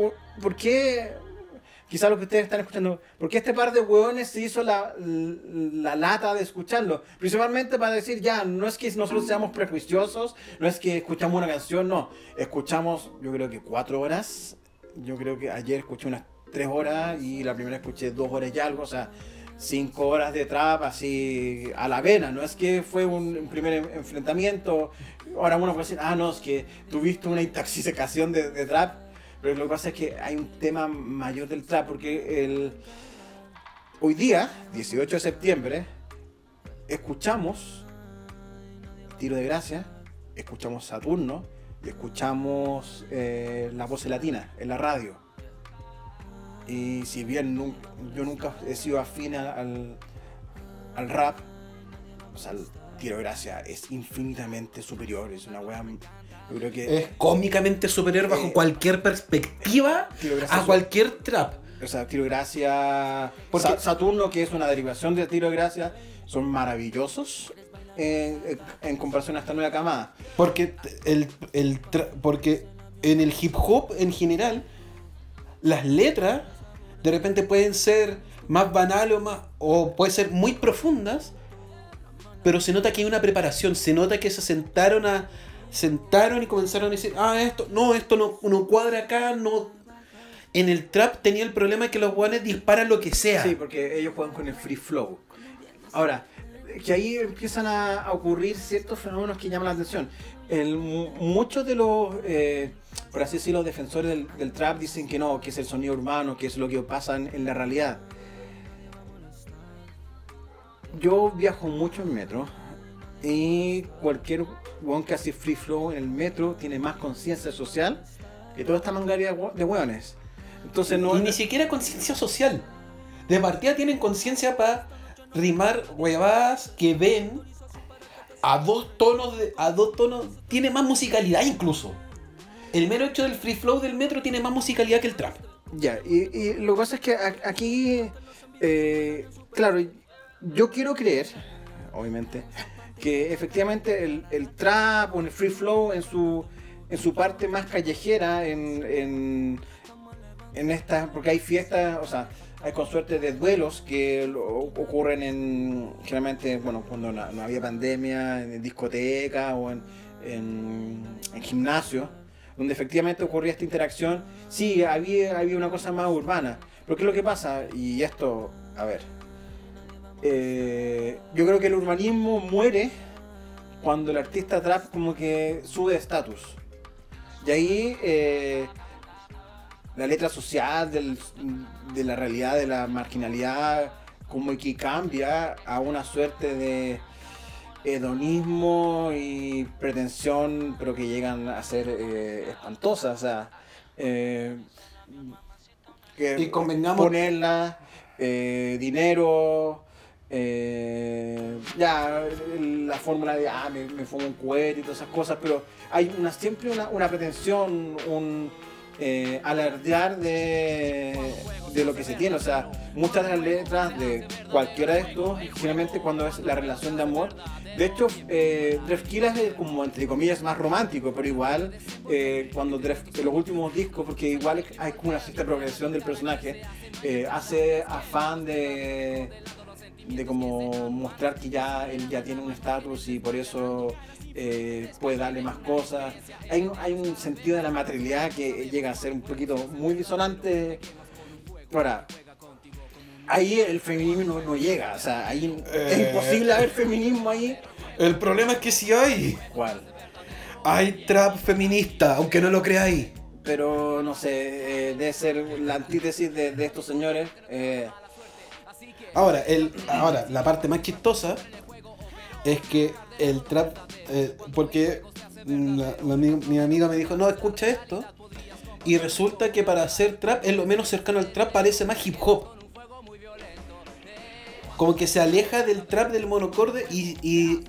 ¿por qué? Quizás lo que ustedes están escuchando, ¿por qué este par de hueones se hizo la, la lata de escucharlo? Principalmente para decir, ya, no es que nosotros seamos prejuiciosos, no es que escuchamos una canción, no. Escuchamos, yo creo que cuatro horas. Yo creo que ayer escuché unas tres horas y la primera escuché dos horas y algo, o sea, cinco horas de trap así a la vena. No es que fue un, primer en- enfrentamiento. Ahora uno puede decir, ah, no, es que tuviste una intoxicación de trap. Pero lo que pasa es que hay un tema mayor del trap, porque el... hoy día, 18 de septiembre, escuchamos Tiro de Gracia, escuchamos Saturno y escuchamos eh, la voz latina en la radio. Y si bien yo nunca he sido afín al, al rap, o sea, el Tiro de Gracia es infinitamente superior, es una weá... Yo creo que... es cómicamente superior bajo Eh, cualquier perspectiva Gracia a cualquier trap. O sea, Tiro de Gracia. Porque- Sa- Saturno, que es una derivación de Tiro de Gracia, son maravillosos eh, eh, en comparación a esta nueva camada. Porque el, el porque en el hip hop en general las letras de repente pueden ser más banales o, más, o pueden ser muy profundas, pero se nota que hay una preparación, se nota que se sentaron a sentaron y comenzaron a decir, ah, esto, no, esto no, no cuadra acá, no. En el trap tenía el problema de que los guanes disparan lo que sea. Sí, porque ellos juegan con el free flow. Ahora, que ahí empiezan a, ocurrir ciertos fenómenos que llaman la atención. Muchos de los, eh, por así decirlo, defensores del, del, trap dicen que no, que es el sonido urbano, que es lo que pasa en, en la realidad. Yo viajo mucho en metro y cualquier weón que hace free flow en el metro tiene más conciencia social que toda esta mangaria de weones. Entonces no. Y ni siquiera conciencia social. De partida tienen conciencia para rimar huevadas que ven a dos tonos de, a dos tonos tiene más musicalidad incluso el mero hecho del free flow del metro tiene más musicalidad que el trap ya y, y lo que pasa es que aquí eh, claro yo quiero creer obviamente que efectivamente el, el, trap o el free flow en su en su parte más callejera en, en, en esta porque hay fiestas o sea hay con suerte de duelos que ocurren en generalmente bueno cuando no, había pandemia en discotecas o en, en, en gimnasio donde efectivamente ocurría esta interacción. Sí había había una cosa más urbana. Pero qué es lo que pasa y esto a ver eh, yo creo que el urbanismo muere cuando el artista trap como que sube de estatus. Y ahí eh, la letra social del, de la realidad de la marginalidad como que cambia a una suerte de hedonismo y pretensión pero que llegan a ser eh, espantosas o sea eh, que y convengamos ponerla eh, dinero eh, ya la fórmula de ah me, me fumo un cohete y todas esas cosas pero hay una siempre una, una pretensión un eh, alardear de, de, lo que se tiene. O sea, muchas de las letras de cualquiera de estos, generalmente cuando es la relación de amor. De hecho, eh, es como, entre comillas, más romántico, pero igual, eh, cuando Dref, los últimos discos, porque igual hay como una cierta progresión del personaje, eh, hace afán de de como mostrar que ya él ya tiene un estatus y por eso eh, puede darle más cosas. Hay, hay, un sentido de la materialidad que llega a ser un poquito muy disonante. Ahora, ahí el feminismo no, no llega, o sea, ahí eh, es imposible haber feminismo ahí. El problema es que sí hay. ¿Cuál? Hay trap feminista, aunque no lo creáis. Pero no sé, eh, debe ser la antítesis de, de estos señores. Eh. Ahora, el, ahora, la parte más chistosa es que el trap, eh, porque mi, mi, amiga me dijo, no, escucha esto, y resulta que para hacer trap es lo menos cercano al trap, parece más hip hop. Como que se aleja del trap del monocorde y, y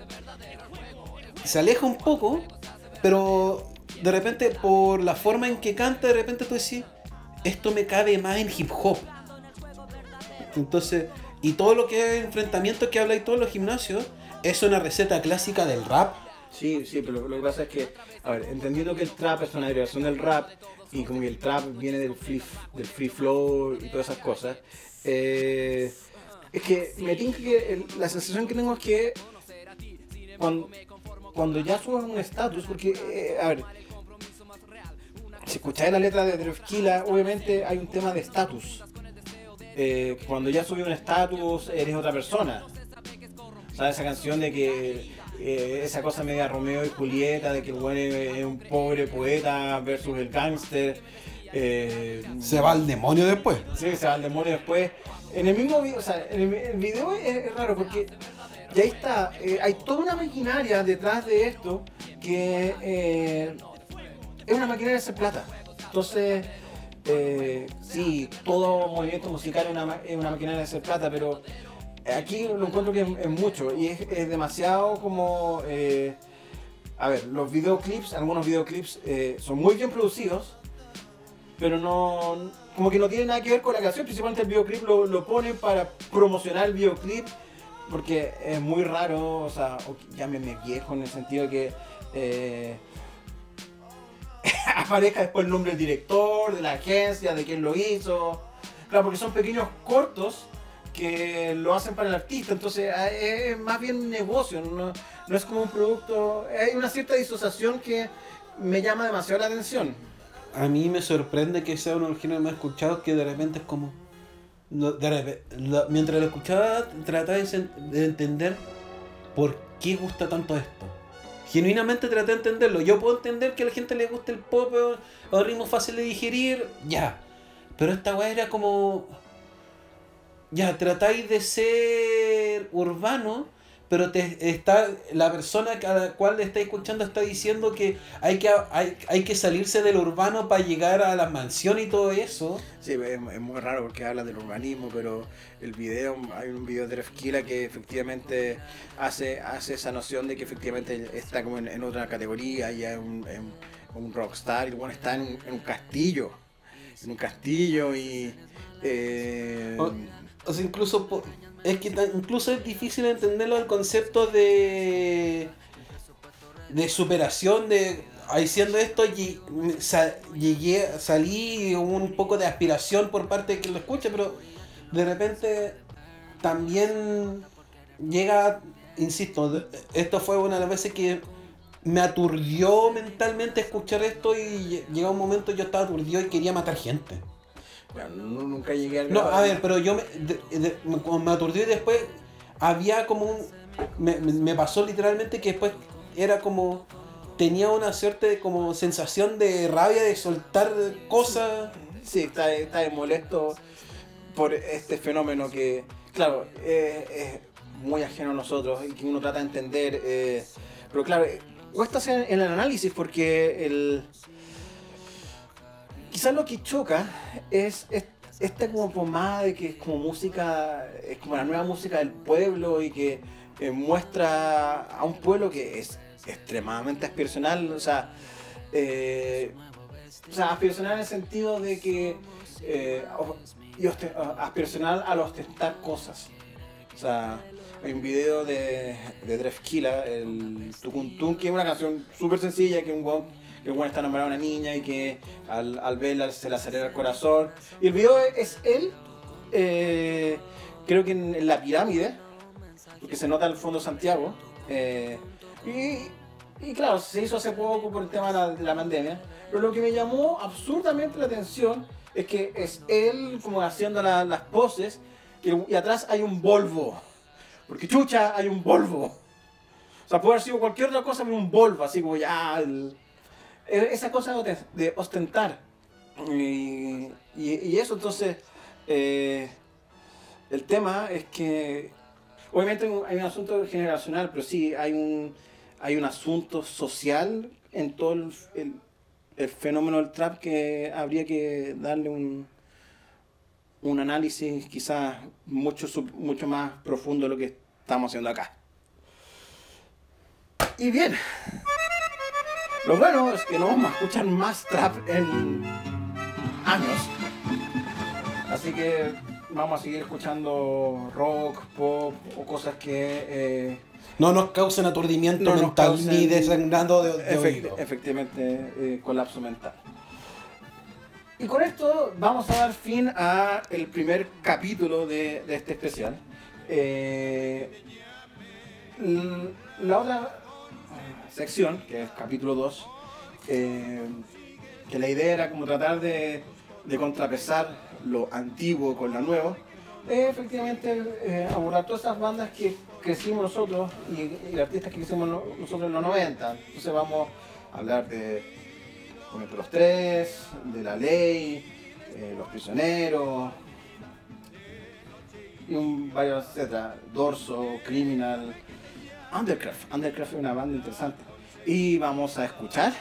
se aleja un poco, pero de repente por la forma en que canta, de repente tú decís, esto me cabe más en hip hop. Entonces, y todo lo que es enfrentamiento que habla y todos los gimnasios, es una receta clásica del rap. Sí, sí, pero lo que pasa es que, a ver, entendiendo que el trap es una derivación del rap y como que el trap viene del free, del free flow y todas esas cosas, eh, es que me tinca que el, la sensación que tengo es que cuando, cuando ya subes un estatus, porque, eh, a ver, si escucháis la letra de Drefkila, obviamente hay un tema de estatus. Eh, cuando ya subes un estatus, eres otra persona. ¿Sabes? Esa canción de que eh, esa cosa media Romeo y Julieta, de que el bueno es un pobre poeta versus el gángster. Eh, se va al demonio después. Sí, se va al demonio después. En el mismo video, o sea, en el, el video es, es, raro porque y ahí está, eh, hay toda una maquinaria detrás de esto que eh, es una maquinaria de hacer plata. Entonces, eh, sí, todo movimiento musical es una, es maquinaria de hacer plata, pero aquí lo encuentro que es, mucho y es, demasiado como... Eh, a ver, los videoclips, algunos videoclips eh, son muy bien producidos, pero no... Como que no tiene nada que ver con la canción, principalmente el videoclip lo, lo ponen para promocionar el videoclip, porque es muy raro, o sea, llámeme viejo en el sentido que... aparezca después el nombre del director, de la agencia, de quién lo hizo. Claro, porque son pequeños cortos que lo hacen para el artista, entonces ah, es más bien un negocio, no, no es como un producto, hay una cierta disociación que me llama demasiado la atención. A mí me sorprende que sea uno de los géneros más escuchados que de repente es como... mientras lo escuchaba trataba de entender por qué gusta tanto esto. Genuinamente traté de entenderlo. Yo puedo entender que a la gente le guste el pop o el ritmo fácil de digerir, ya. Pero esta weá era como... Ya, tratáis de ser urbano, pero te está la persona a la cual le está escuchando está diciendo que hay que, hay, hay que salirse del urbano para llegar a la mansión y todo eso. Sí, es, es muy raro porque habla del urbanismo, pero el video, hay un video de Refkila que efectivamente hace, hace esa noción de que efectivamente está como en, en otra categoría, ya es un, un- rockstar, y bueno, está en un, en un castillo, en un castillo y... eh, O- O sea, incluso po- es que incluso es difícil entenderlo el concepto de de superación de haciendo esto sa- llegué salí un poco de aspiración por parte de quien lo escucha, pero de repente también llega, insisto, esto fue una de las veces que me aturdió mentalmente escuchar esto y lle- llega un momento yo estaba aturdido y quería matar gente. Bueno, nu- nunca llegué al No, a ver, pero yo me, de- de- me- aturdí y después había como un... Me, me- pasó literalmente que después era como... Tenía una cierta como sensación de rabia de soltar cosas. Sí, está, está molesto por este fenómeno que, claro, eh, es muy ajeno a nosotros y que uno trata de entender. eh, pero claro, eh, cuesta hacer en el análisis porque el. Quizás lo que choca es, es esta como pomada de que es como música, es como la nueva música del pueblo y que eh, muestra a un pueblo que es extremadamente aspiracional, o sea, eh, o sea, aspiracional en el sentido de que eh, y aspiracional al ostentar cosas. O sea, hay un video de, de Drefkila, el Tucuntún, que es una canción súper sencilla, que un weón, que weón está enamorado de una niña y que al, al verla se le acelera el corazón. Y el video es él, eh, creo que en, en la pirámide, porque se nota el fondo Santiago. eh, y, y claro, se hizo hace poco por el tema de la, de la pandemia. Pero lo que me llamó absurdamente la atención es que es él como haciendo la- las poses y, y atrás hay un Volvo. Porque chucha, hay un Volvo. O sea, puede haber sido cualquier otra cosa, pero un Volvo, así como ya. el- esa cosa de ostentar. Y, eso, entonces. eh, el tema es que. Obviamente hay un- asunto generacional, pero sí hay un, hay un asunto social en todo el, el- fenómeno del trap que habría que darle un, un análisis quizás mucho, mucho más profundo de lo que estamos haciendo acá. Y bien, lo bueno es que no vamos a escuchar más trap en años. Así que vamos a seguir escuchando rock, pop o cosas que eh, No nos causen aturdimiento No mental causen- ni desangrando de, de Efect- oído. efectivamente eh, colapso mental. Y con esto vamos a dar fin a el primer capítulo de, de este especial. Eh, la otra sección, que es capítulo 2, eh, que la idea era como tratar de, de contrapesar lo antiguo con lo nuevo, es efectivamente eh, abordar todas esas bandas que crecimos nosotros y, artistas que crecimos no- nosotros en los 90. Entonces vamos a hablar de los tres, de la ley, eh, los prisioneros, y un, varios, etcétera, Dorso, Criminal, Undercraft. Undercraft es una banda interesante. Y vamos a escuchar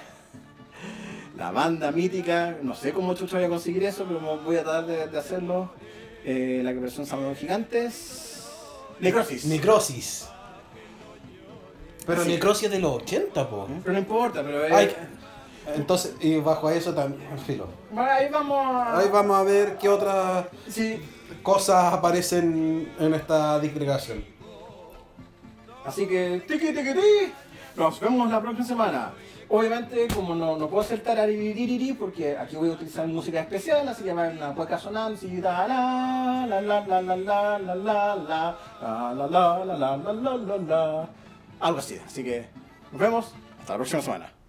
la banda mítica, no sé cómo chucho voy a conseguir eso, pero voy a tratar de, de hacerlo. Eh, la que versión Salvador Gigantes. Necrosis. Necrosis. Pero Así. necrosis es de los 80, po. pero no importa, pero eh, Ay, entonces, y bajo eso también, filo. bueno, ahí vamos a... Ahí vamos a ver qué otras Sí, cosas aparecen en esta disgregación. Así que, tiki tiki ti. Nos vemos la próxima semana. Obviamente, como no, no puedo hacer tarariririri porque aquí voy a utilizar música especial, así que va a una sonando, la la la la la la la la la la la la la la la la la algo así. Así que nos vemos hasta la próxima semana.